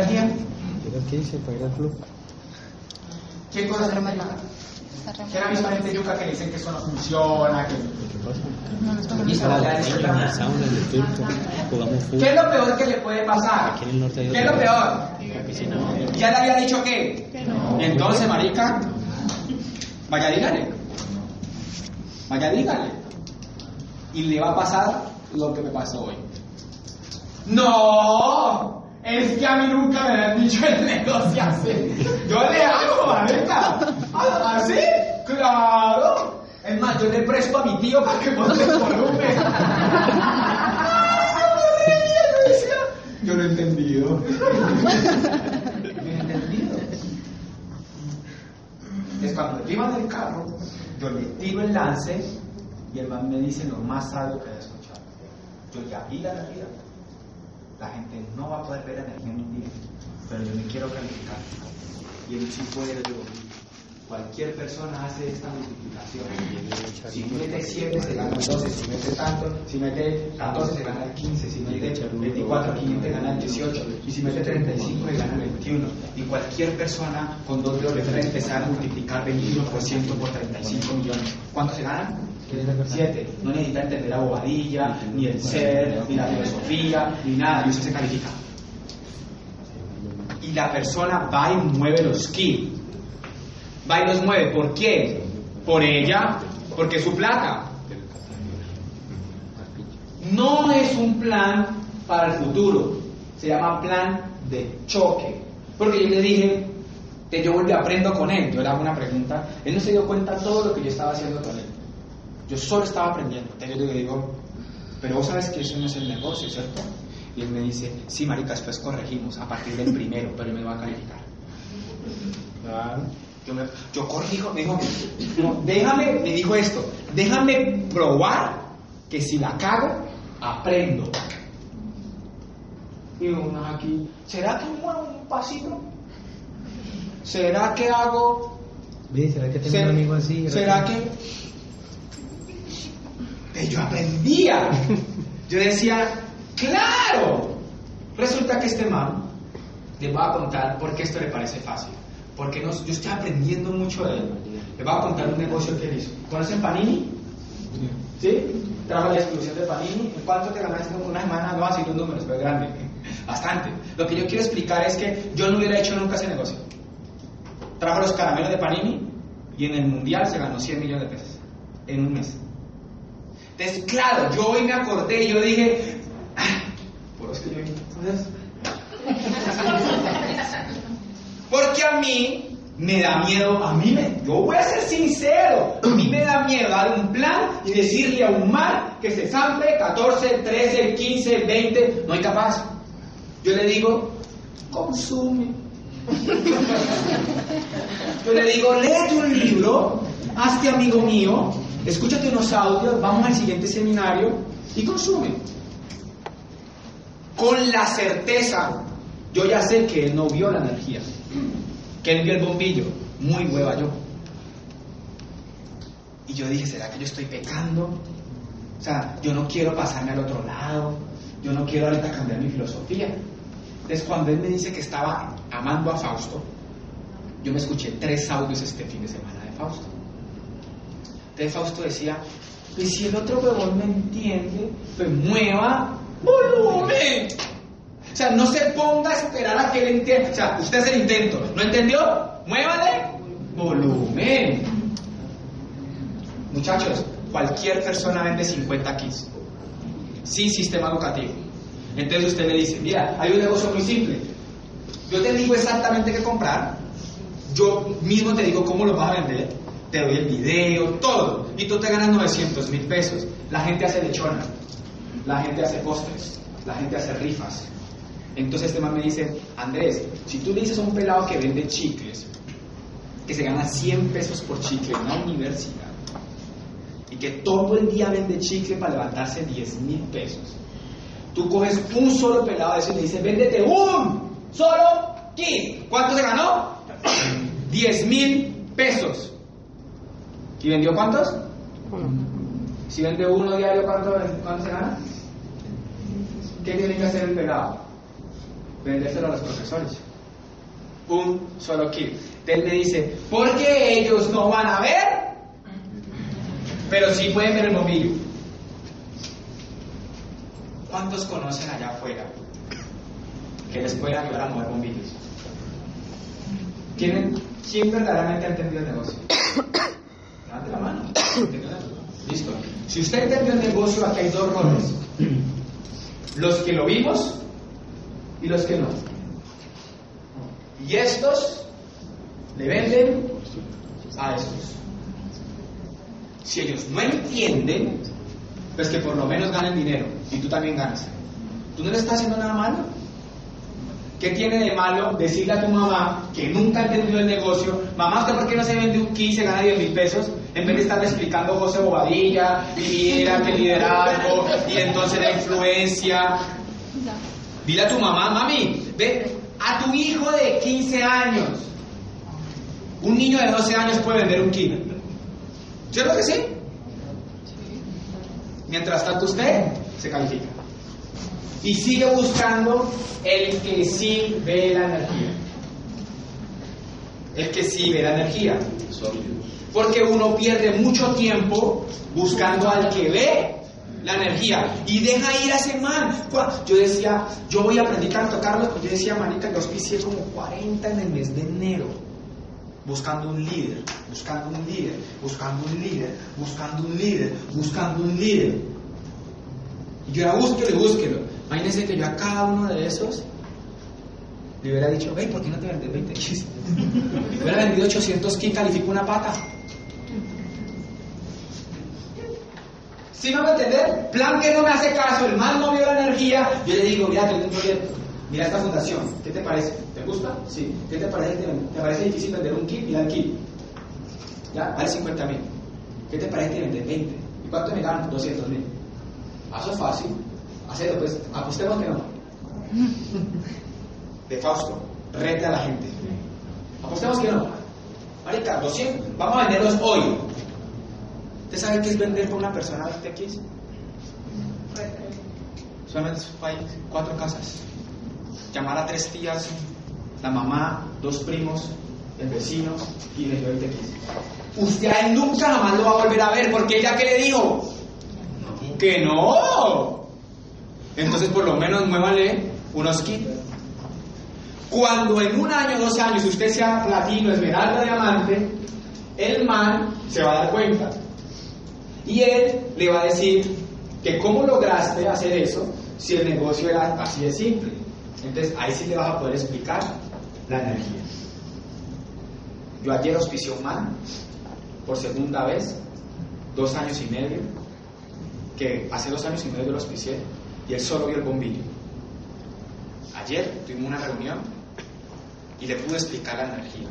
lo que hice para ir al club. ¿Qué cosa se remela? Generalmente yuca que dicen que eso no funciona, que... ¿Qué pasa? No, no ¿Qué es lo peor que le puede pasar? Aquí en el norte ¿Qué es lo peor? ¿Ya le había dicho qué? Que no. Entonces, marica, vaya dígale. Vaya dígale. Y le va a pasar lo que me pasó hoy. ¡No! Es que a mí nunca me han dicho el negocio así. Yo le hago, marica. ¿Ah, ¿Así? Claro. Es más, yo le presto a mi tío para que monte el volumen. Yo lo he entendido. Yo he entendido. Es cuando en el carro, yo le tiro el lance Y el man me dice lo más sabio que haya escuchado. Yo ya vi la realidad. La gente no va a poder ver energía en un día, pero yo me quiero calificar. Y él sí puede yo. Cualquier persona hace esta multiplicación. Si mete 7 se gana el 12, si mete tanto, si mete 14 se gana el 15, si mete 24 15 gana el 18, y si mete 35 se gana el 21. Y cualquier persona con dos dedos de frente sabe multiplicar 21% por 35 millones. ¿Cuánto se gana? 7. No necesita entender la bobadilla, ni el ser, ni la filosofía, ni nada, y eso se califica. Y la persona va y mueve los ki. Va y los mueve. ¿Por qué? Por ella, porque es su plata. No es un plan para el futuro. Se llama plan de choque. Porque yo le dije que yo volví aprendo con él. Yo le hago una pregunta. Él no se dio cuenta de todo lo que yo estaba haciendo con él. Yo solo estaba aprendiendo. Entonces yo le digo, pero vos sabes que eso no es el negocio, ¿cierto? Y él me dice, sí, marica, después corregimos a partir del primero, pero él me va a calificar. Yo, me- yo corrijo, me dijo, no, déjame, me dijo esto, déjame probar que si la cago, aprendo. Y uno aquí, ¿será que muevo un pasito? ¿Será que hago? ¿será que tengo ¿Será- un amigo así? ¿Será que? Yo aprendía. Yo decía, claro. Resulta que este man, les voy a contar por qué esto le parece fácil. Porque yo estoy aprendiendo mucho de él. Les voy a contar un negocio que él hizo. ¿Conocen Panini? ¿Sí? Trabaja la exclusión de Panini. ¿En cuánto te ganaste en una semana? No, así los números, pero grande. Bastante. Lo que yo quiero explicar es que yo no hubiera hecho nunca ese negocio. Trajo los caramelos de Panini y en el mundial se ganó 100 millones de pesos en un mes. Entonces, claro, yo hoy me acordé y yo dije, "Ah, por eso yo entonces, porque a mí me da miedo, a mí me, yo voy a ser sincero, a mí me da miedo dar un plan y decirle a un mar que se zampe 14, 13, 15, 20, no hay capaz. Yo le digo, consume. Yo le digo, léete un libro, hazte amigo mío, escúchate unos audios, vamos al siguiente seminario y consume. Con la certeza, yo ya sé que él no vio la energía, que él vio el bombillo, muy hueva yo. Y yo dije, ¿será que yo estoy pecando? O sea, yo no quiero pasarme al otro lado, yo no quiero ahorita cambiar mi filosofía. Entonces, cuando él me dice que estaba amando a Fausto, yo me escuché tres audios este fin de semana de Fausto. Entonces Fausto decía, y si el otro huevón me entiende, pues mueva volumen. O sea, no se ponga a esperar a que él entienda. O sea, usted hace el intento. ¿No entendió? Muévale volumen. Muchachos, cualquier persona vende 50 kits sin sistema educativo. Entonces usted le dice, mira, hay un negocio muy simple. Yo te digo exactamente qué comprar. Yo mismo te digo cómo lo vas a vender. Te doy el video, todo. Y tú te ganas 900 mil pesos. La gente hace lechona. La gente hace postres. La gente hace rifas. Entonces este man me dice, Andrés, si tú le dices a un pelado que vende chicles, que se gana 100 pesos por chicle en una universidad, y que todo el día vende chicle para levantarse 10 mil pesos, tú coges un solo pelado de eso y le dices, véndete un solo kit. ¿Cuánto se ganó? 10 mil pesos. ¿Y vendió cuántos? Si vende uno diario, ¿cuánto, cuánto se gana? ¿Qué tiene que hacer el pelado? Vendérselo a los profesores. Un solo kit. Él me dice, ¿por qué ellos no van a ver? Pero sí pueden ver el bombillo. ¿Cuántos conocen allá afuera que les pueden ayudar a mover bombillos? ¿Quién, quién verdaderamente ha entendido el negocio? Levante la mano. Listo. Si usted entendió el negocio, aquí hay dos roles. Los que lo vimos y los que no. Y estos le venden a estos. Si ellos no entienden, pues que por lo menos ganen dinero y tú también ganas. ¿Tú no le estás haciendo nada malo? ¿Qué tiene de malo decirle a tu mamá que nunca ha entendido el negocio, mamá, ¿usted por qué no se vende un kit y se gana 10 mil pesos? En vez de estar explicando José Bobadilla, y mira que liderazgo, y entonces la influencia. Dile a tu mamá, mami, ve a tu hijo de 15 años. Un niño de 12 años puede vender un kilo. ¿Cierto que sí? Mientras tanto usted se califica. Y sigue buscando el que sí ve la energía. El que sí ve la energía. Porque uno pierde mucho tiempo buscando al que ve la energía y deja ir a ese man. Yo decía, yo voy a aprender a tocarlo, pues yo decía, manita, yo auspicié como 40 en el mes de enero. Buscando un líder, buscando un líder, buscando un líder, buscando un líder, buscando un líder. Y yo era búsquelo y búsquelo. Imagínense que yo a cada uno de esos le hubiera dicho, hey, ¿por qué no te vendes 20 kits? hubiera vendido 800 kits, califico una pata. ¿Sí me va a entender? Plan que no me hace caso, el mal no vio la energía. Yo le digo, mira, tengo un proyecto. Mira esta fundación, ¿qué te parece? ¿Te gusta? Sí. ¿Qué te parece? ¿Te parece difícil vender un kit? Mira el kit. Ya, vale 50 mil. ¿Qué te parece vender 20? ¿Y cuánto me ganan? 200 mil. Eso es fácil. Hacelo, pues, apostemos que no. De Fausto, rete a la gente. Apostemos que no. Marica, 200, vamos a venderlos hoy. ¿Usted sabe qué es vender con una persona 20 X? Solamente hay cuatro casas. Llamar a tres tías, la mamá, dos primos, el vecino y le dio 20 X. Usted a él nunca jamás lo va a volver a ver porque ella que le dijo que no. Entonces por lo menos muévale unos kits. Cuando en un año, dos años usted sea platino, esmeralda, diamante, el man se va a dar cuenta. Y él le va a decir que cómo lograste hacer eso si el negocio era así de simple. Entonces ahí sí le vas a poder explicar la energía. Yo ayer auspicié un man por segunda vez, dos años y medio, que hace dos años y medio yo lo auspicié y él solo vio el bombillo. Ayer tuvimos una reunión y le pude explicar la energía.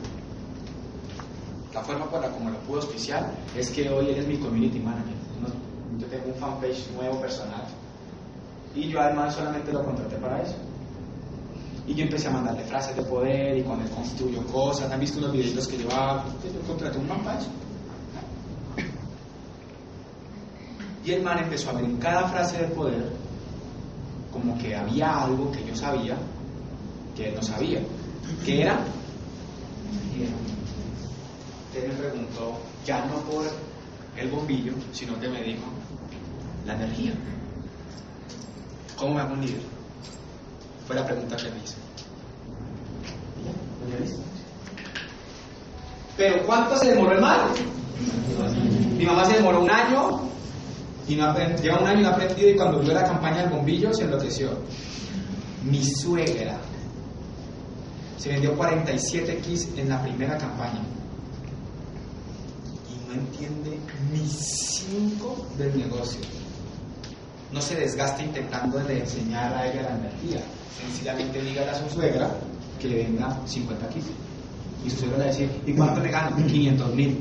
La forma como lo pude auspiciar es que hoy él es mi community manager. Yo tengo un fanpage nuevo personal y yo además solamente lo contraté para eso. Y yo empecé a mandarle frases de poder y cuando él construyó cosas. ¿Han visto los videitos que llevaba? Yo contraté un fanpage. Y el man empezó a ver en cada frase de poder como que había algo que yo sabía que él no sabía. ¿Qué era? Usted me preguntó, ya no por el bombillo, sino que me dijo la energía. ¿Cómo me hago un líder? Fue la pregunta que me hizo. Pero ¿cuánto se demoró el mal? Mi mamá se demoró un año y no aprend... lleva un año y no ha aprendido y cuando vio la campaña del bombillo se enloqueció. Mi suegra se vendió 47 X en la primera campaña y no entiende ni 5 del negocio. No se desgaste intentando de enseñar a ella la energía. Sencillamente dígale a su suegra que le venga 50 X. Y su suegra le va a decir, ¿y cuánto le gano? 500 mil.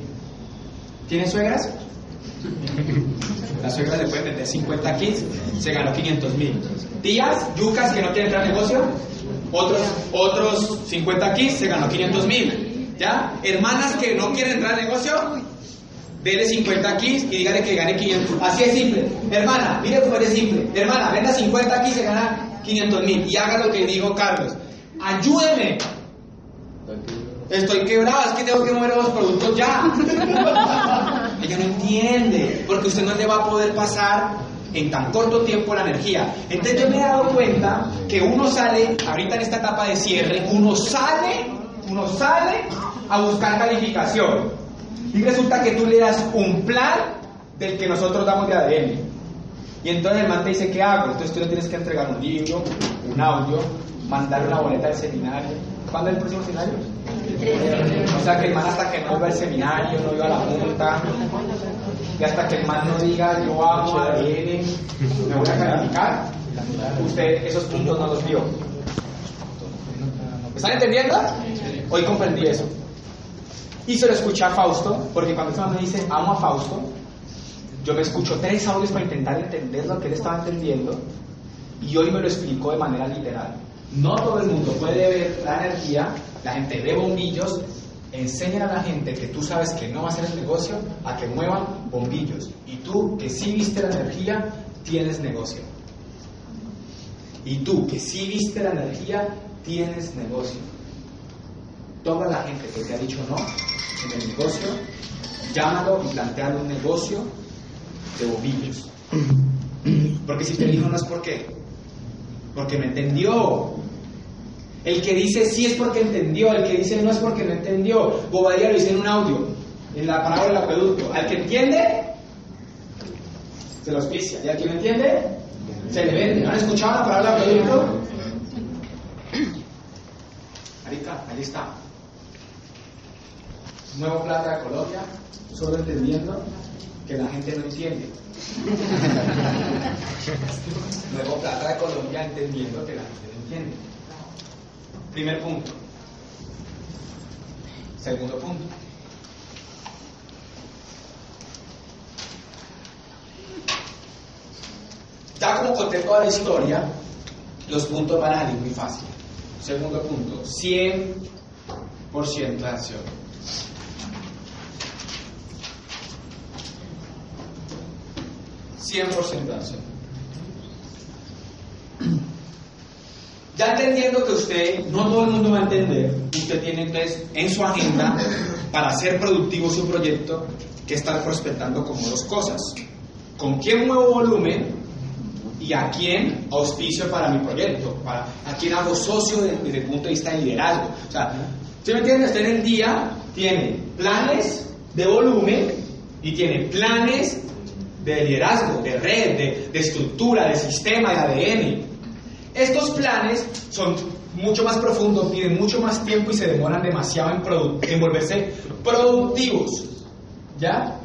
¿Tiene suegras? La suegra le puede vender 50 kits, se ganó 500 mil. Tías, yucas que no quieren entrar al negocio, otros, otros 50 kits, se ganó 500 mil. ¿Ya? Hermanas que no quieren entrar al negocio, dele 50 kits y dígale que gane 500. Así es simple. Hermana, mire cómo es simple. Hermana, venda 50 kits, se gana 500 mil. Y haga lo que dijo Carlos. Ayúdeme. Estoy quebrado, es que tengo que mover los productos ya. No entiende, porque usted no le va a poder pasar en tan corto tiempo la energía. Entonces yo me he dado cuenta que uno sale, ahorita en esta etapa de cierre, uno sale, uno sale a buscar calificación. Y resulta que tú le das un plan del que nosotros damos de ADN. Y entonces el man te dice, ¿qué hago? Entonces tú le tienes que entregar un libro, un audio, mandar una boleta del seminario. ¿Cuándo es el próximo seminario? O sea que el man hasta que no iba al seminario, no iba a la junta, y hasta que el man no diga yo amo a ADN, me voy a calificar, usted esos puntos no los vio. ¿Me están entendiendo? Hoy comprendí eso. Y se lo escuché a Fausto, porque cuando esta me dice, amo a Fausto, yo me escucho tres audios para intentar entender lo que él estaba entendiendo, y hoy me lo explicó de manera literal. No todo el mundo puede ver la energía, la gente ve bombillos, enseñan a la gente que tú sabes que no va a ser el negocio a que muevan bombillos. Y tú que sí viste la energía, tienes negocio. Y tú que sí viste la energía, tienes negocio. Toda la gente que te ha dicho no en el negocio, llámalo y plantealo un negocio de bombillos. Porque si te dijo no es por qué. Porque no entendió. El que dice sí es porque entendió, el que dice no es porque no entendió. Bobadilla lo dice en un audio, en la palabra del acueducto. Al que entiende, se lo auspicia. Y al que no entiende, se le vende. ¿Han escuchado la palabra del acueducto? Marica, ahí está. Nuevo plata de Colombia, solo entendiendo que la gente no entiende. Nuevo plata de Colombia entendiendo que la gente no entiende. Primer punto. Segundo punto. Ya como conté toda la historia, los puntos van a salir muy fácil. Segundo punto, 100% de acción. Cien por ciento de acción. Ya entendiendo que usted, no todo el mundo va a entender, usted tiene entonces en su agenda, para hacer productivo su proyecto, que estar prospectando como dos cosas. ¿Con quién muevo volumen? ¿Y a quién auspicio para mi proyecto? Para, ¿A quién hago socio desde, desde el punto de vista de liderazgo? O sea, ¿sí me entiende? Usted en el día tiene planes de volumen y tiene planes de liderazgo, de red, de, de estructura, de sistema, de ADN. Estos planes son mucho más profundos, piden mucho más tiempo y se demoran demasiado en, en volverse productivos. ¿Ya?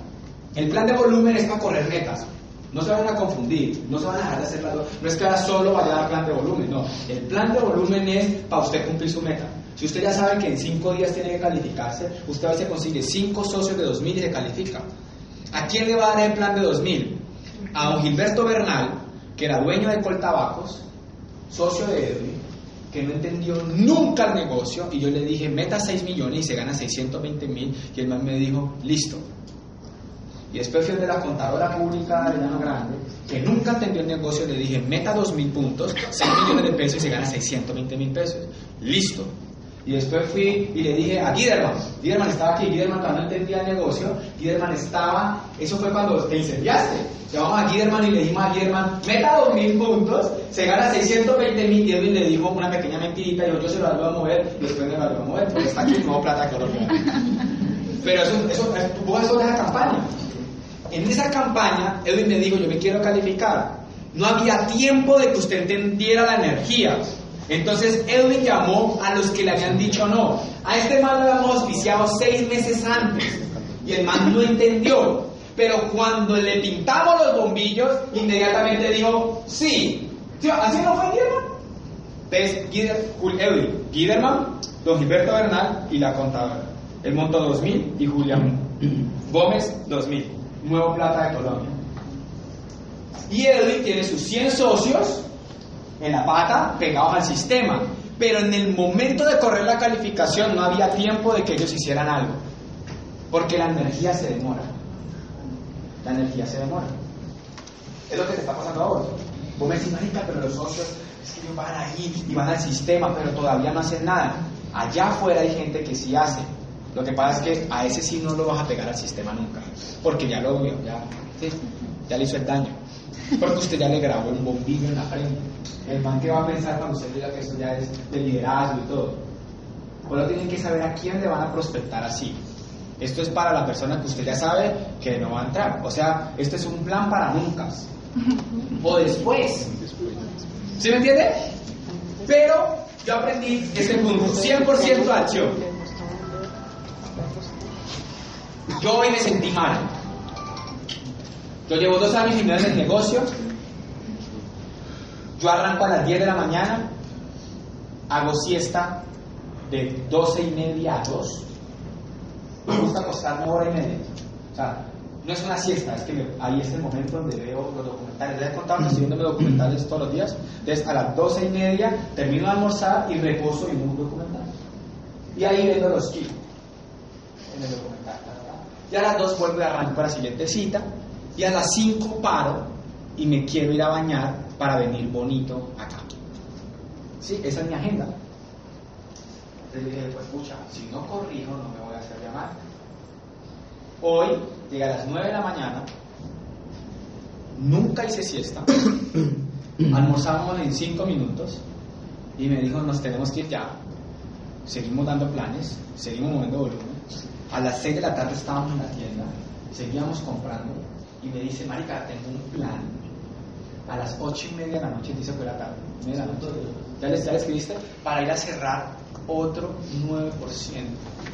El plan de volumen es para correr metas. No se van a confundir, no se van a dejar de hacer las. No es que ahora solo vaya a dar plan de volumen, no. El plan de volumen es para usted cumplir su meta. Si usted ya sabe que en cinco días tiene que calificarse, usted a veces consigue cinco socios de 2000 y se califica. ¿A quién le va a dar el plan de 2000? A don Gilberto Bernal, que era dueño de Coltabacos, socio de Edwin, que no entendió nunca el negocio, y yo le dije, meta 6 millones y se gana 620 mil, y el man me dijo, listo. Y después fui de la contadora pública de Llano Grande, que nunca entendió el negocio, le dije, meta 2 mil puntos, 6 millones de pesos y se gana 620 mil pesos. Listo. Y después fui y le dije a Giderman, Giderman estaba aquí, Giderman no entendía el negocio, Giderman estaba, eso fue cuando te incendiaste. Llamamos a Giderman y le dijimos a Giderman, meta 2.000 puntos, se gana 620 mil, y le dijo una pequeña mentirita, y yo, yo se lo ayudo a mover, y después me lo ayudo a mover, porque está aquí nuevo plata de Colombia. Pero eso, eso, vos eso de esa campaña. En esa campaña, Edwin me dijo, yo me quiero calificar. No había tiempo de que usted entendiera la energía. Entonces Edwin llamó a los que le habían dicho no. A este man lo habíamos auspiciado seis meses antes. Y el man no entendió. Pero cuando le pintamos los bombillos, inmediatamente dijo, sí. ¿Sí? ¿Así no fue Giderman? Entonces, Edwin, Giderman, don Gilberto Bernal y la contadora. El monto 2000 y Julián Gómez 2000. Nuevo Plata de Colombia. Y Edwin tiene sus 100 socios en la pata pegados al sistema. Pero en el momento de correr la calificación no había tiempo de que ellos hicieran algo. Porque la energía se demora. La energía se demora. Es lo que te está pasando ahora. Vos me decís, marica, pero los socios es que ellos van ahí y van al sistema, pero todavía no hacen nada. Allá afuera hay gente que sí hace. Lo que pasa es que a ese sí no lo vas a pegar al sistema nunca. Porque ya lo vio, ya, sí, ya le hizo el daño. Porque usted ya le grabó un bombillo en la frente. El man que va a pensar cuando usted diga que eso ya es de liderazgo y todo. Ahora tienen que saber a quién le van a prospectar así. Esto es para la persona que usted ya sabe que no va a entrar. O sea, este es un plan para nunca. O después. ¿Sí me entiende? Pero yo aprendí ese punto, 100% de acción. Yo hoy me sentí mal. Yo llevo dos años y medio en el negocio. Yo arranco a las 10 de la mañana, hago siesta de 12 y media a 2. Me gusta acostarme hora y media. O sea, no es una siesta, es que ahí es el momento donde veo los documentales. Les he contado que estoy viendo documentales todos los días. Entonces, a las doce y media termino de almorzar y reposo en un documental. Y ahí viendo los chicos en el documental. ta, ta, ta. Y a las 2 vuelvo y arranco para la siguiente cita. Y a las 5 paro y me quiero ir a bañar para venir bonito acá. Sí, esa es mi agenda. Entonces dije, pues pucha, si no corrijo no me voy a hacer llamar. Hoy llega a las 9 de la mañana, nunca hice siesta, almorzamos en 5 minutos y me dijo, nos tenemos que ir ya. Seguimos dando planes, seguimos moviendo volumen. A las 6 de la tarde estábamos en la tienda, seguíamos comprando y me dice, Marica, tengo un plan. A las 8 y media de la noche, dice fue la tarde, media. ¿Ya le escribiste? Para ir a cerrar otro 9%.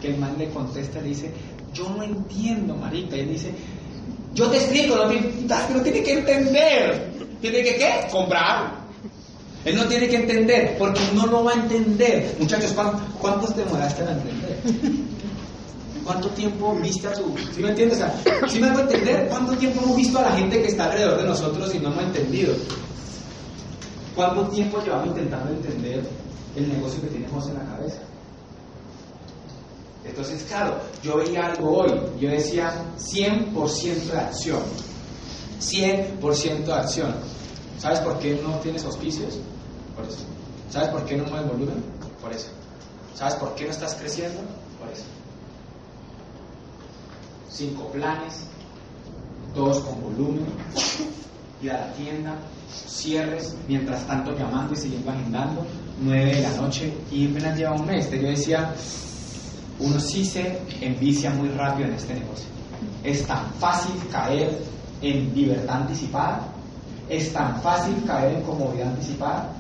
Que el man le contesta, le dice, yo no entiendo, Marica. Y él dice, yo te explico, no pero tiene que entender. ¿Tiene que qué? Comprar. Él no tiene que entender, porque no lo va a entender. Muchachos, ¿cuántos, cuántos te demoraste en entender? ¿Cuánto tiempo viste a tu... ¿Sí me entiendes? O sea, ¿sí me hago entender? ¿Cuánto tiempo hemos visto a la gente que está alrededor de nosotros y no hemos entendido? ¿Cuánto tiempo llevamos intentando entender el negocio que tenemos en la cabeza? Entonces, claro, yo veía algo hoy, yo decía 100% de acción. 100% de acción. ¿Sabes por qué no tienes auspicios? Por eso. ¿Sabes por qué no mueves volumen? Por eso. ¿Sabes por qué no estás creciendo? Por eso. Cinco planes, dos con volumen, ir a la tienda, cierres, mientras tanto llamando y siguiendo agendando, nueve de la noche y apenas lleva un mes. Yo decía, uno sí se envicia muy rápido en este negocio. Es tan fácil caer en libertad anticipada, es tan fácil caer en comodidad anticipada,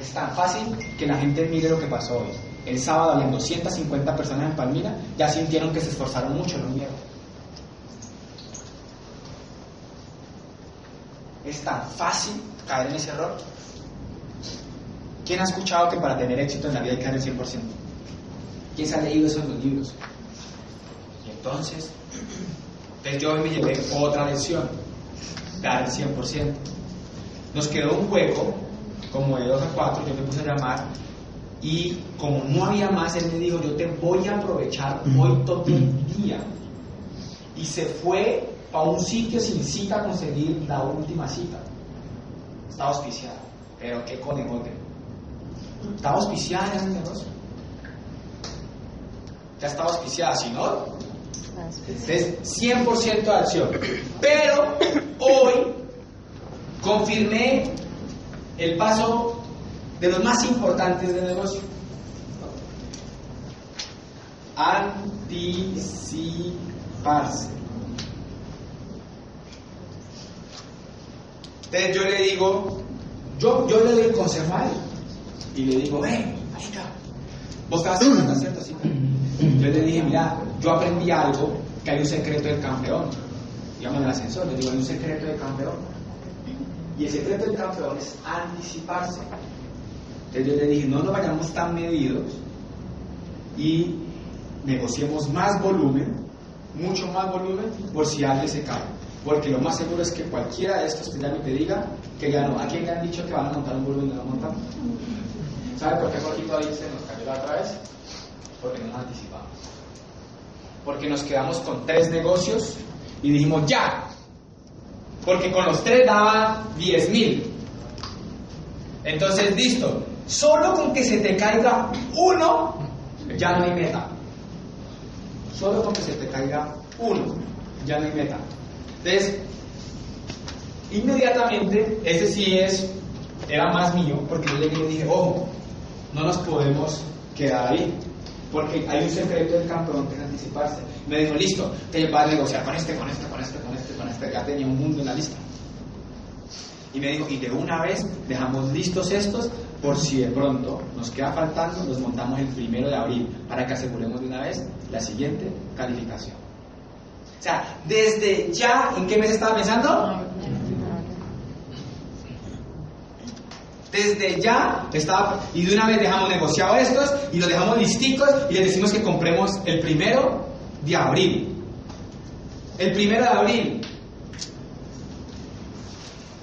es tan fácil que la gente mire lo que pasó hoy. El sábado habían 250 personas en Palmira, ya sintieron que se esforzaron mucho, no miedo. Es tan fácil caer en ese error. ¿Quién ha escuchado que para tener éxito en la vida hay que dar el 100%? ¿Quién se ha leído eso en los libros? Entonces, entonces yo hoy me llevé otra lección, dar el 100%. Nos quedó un hueco, como de 2 a 4, yo me puse a llamar, y como no había más, él me dijo, yo te voy a aprovechar hoy todo el día. Y se fue a un sitio sin cita a conseguir la última cita. Estaba auspiciada, pero qué conejote. Estaba auspiciada en el negocio. Ya estaba auspiciada, si no, es 100% de acción. Pero hoy confirmé el paso de los más importantes del negocio. Anticiparse. Entonces yo le digo, yo, yo le doy el consejo a él. Y le digo, ven, marica, vos te vas a. Yo le dije, mira, yo aprendí algo, que hay un secreto del campeón. Digamos en el ascensor, le digo, hay un secreto del campeón. Y el secreto del campeón es anticiparse. Entonces yo le dije, no nos vayamos tan medidos y negociemos más volumen, mucho más volumen, por si alguien se cae. Porque lo más seguro es que cualquiera de estos te llame y te diga que ya no. ¿A quién le han dicho que van a montar un volumen y no lo montan? ¿Sabe por qué Jorgito ahí se nos cayó la otra vez? Porque no nos anticipamos. Porque nos quedamos con tres negocios y dijimos ya. Porque con los tres daba 10 mil. Entonces, listo. Solo con que se te caiga uno, ya no hay meta. Solo con que se te caiga uno, ya no hay meta. Entonces, inmediatamente, ese sí es, era más mío, porque yo llegué y dije, ojo, no nos podemos quedar ahí, porque hay un secreto del campeón que es anticiparse. Me dijo, listo, te vas a negociar con este, con este, con este, con este, con este, ya tenía un mundo en la lista. Y me dijo, y de una vez dejamos listos estos, por si de pronto nos queda faltando, los montamos el primero de abril, para que aseguremos de una vez la siguiente calificación. O sea, desde ya, ¿en qué mes estaba pensando? Desde ya estaba, y de una vez dejamos negociado estos y los dejamos listicos y les decimos que compremos el primero de abril. El primero de abril.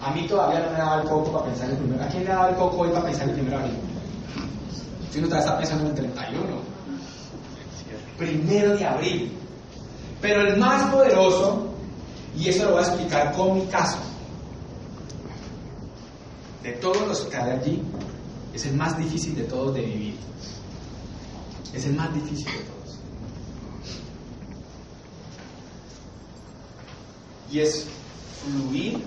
A mí todavía no me daba el coco para pensar el primero. ¿A quién le daba el coco hoy para pensar el primero de abril? Si uno todavía está pensando en el 31. Primero de abril. Pero el más poderoso, y eso lo voy a explicar con mi caso, de todos los que hay allí, es el más difícil de todos de vivir. Es el más difícil de todos. Y es fluir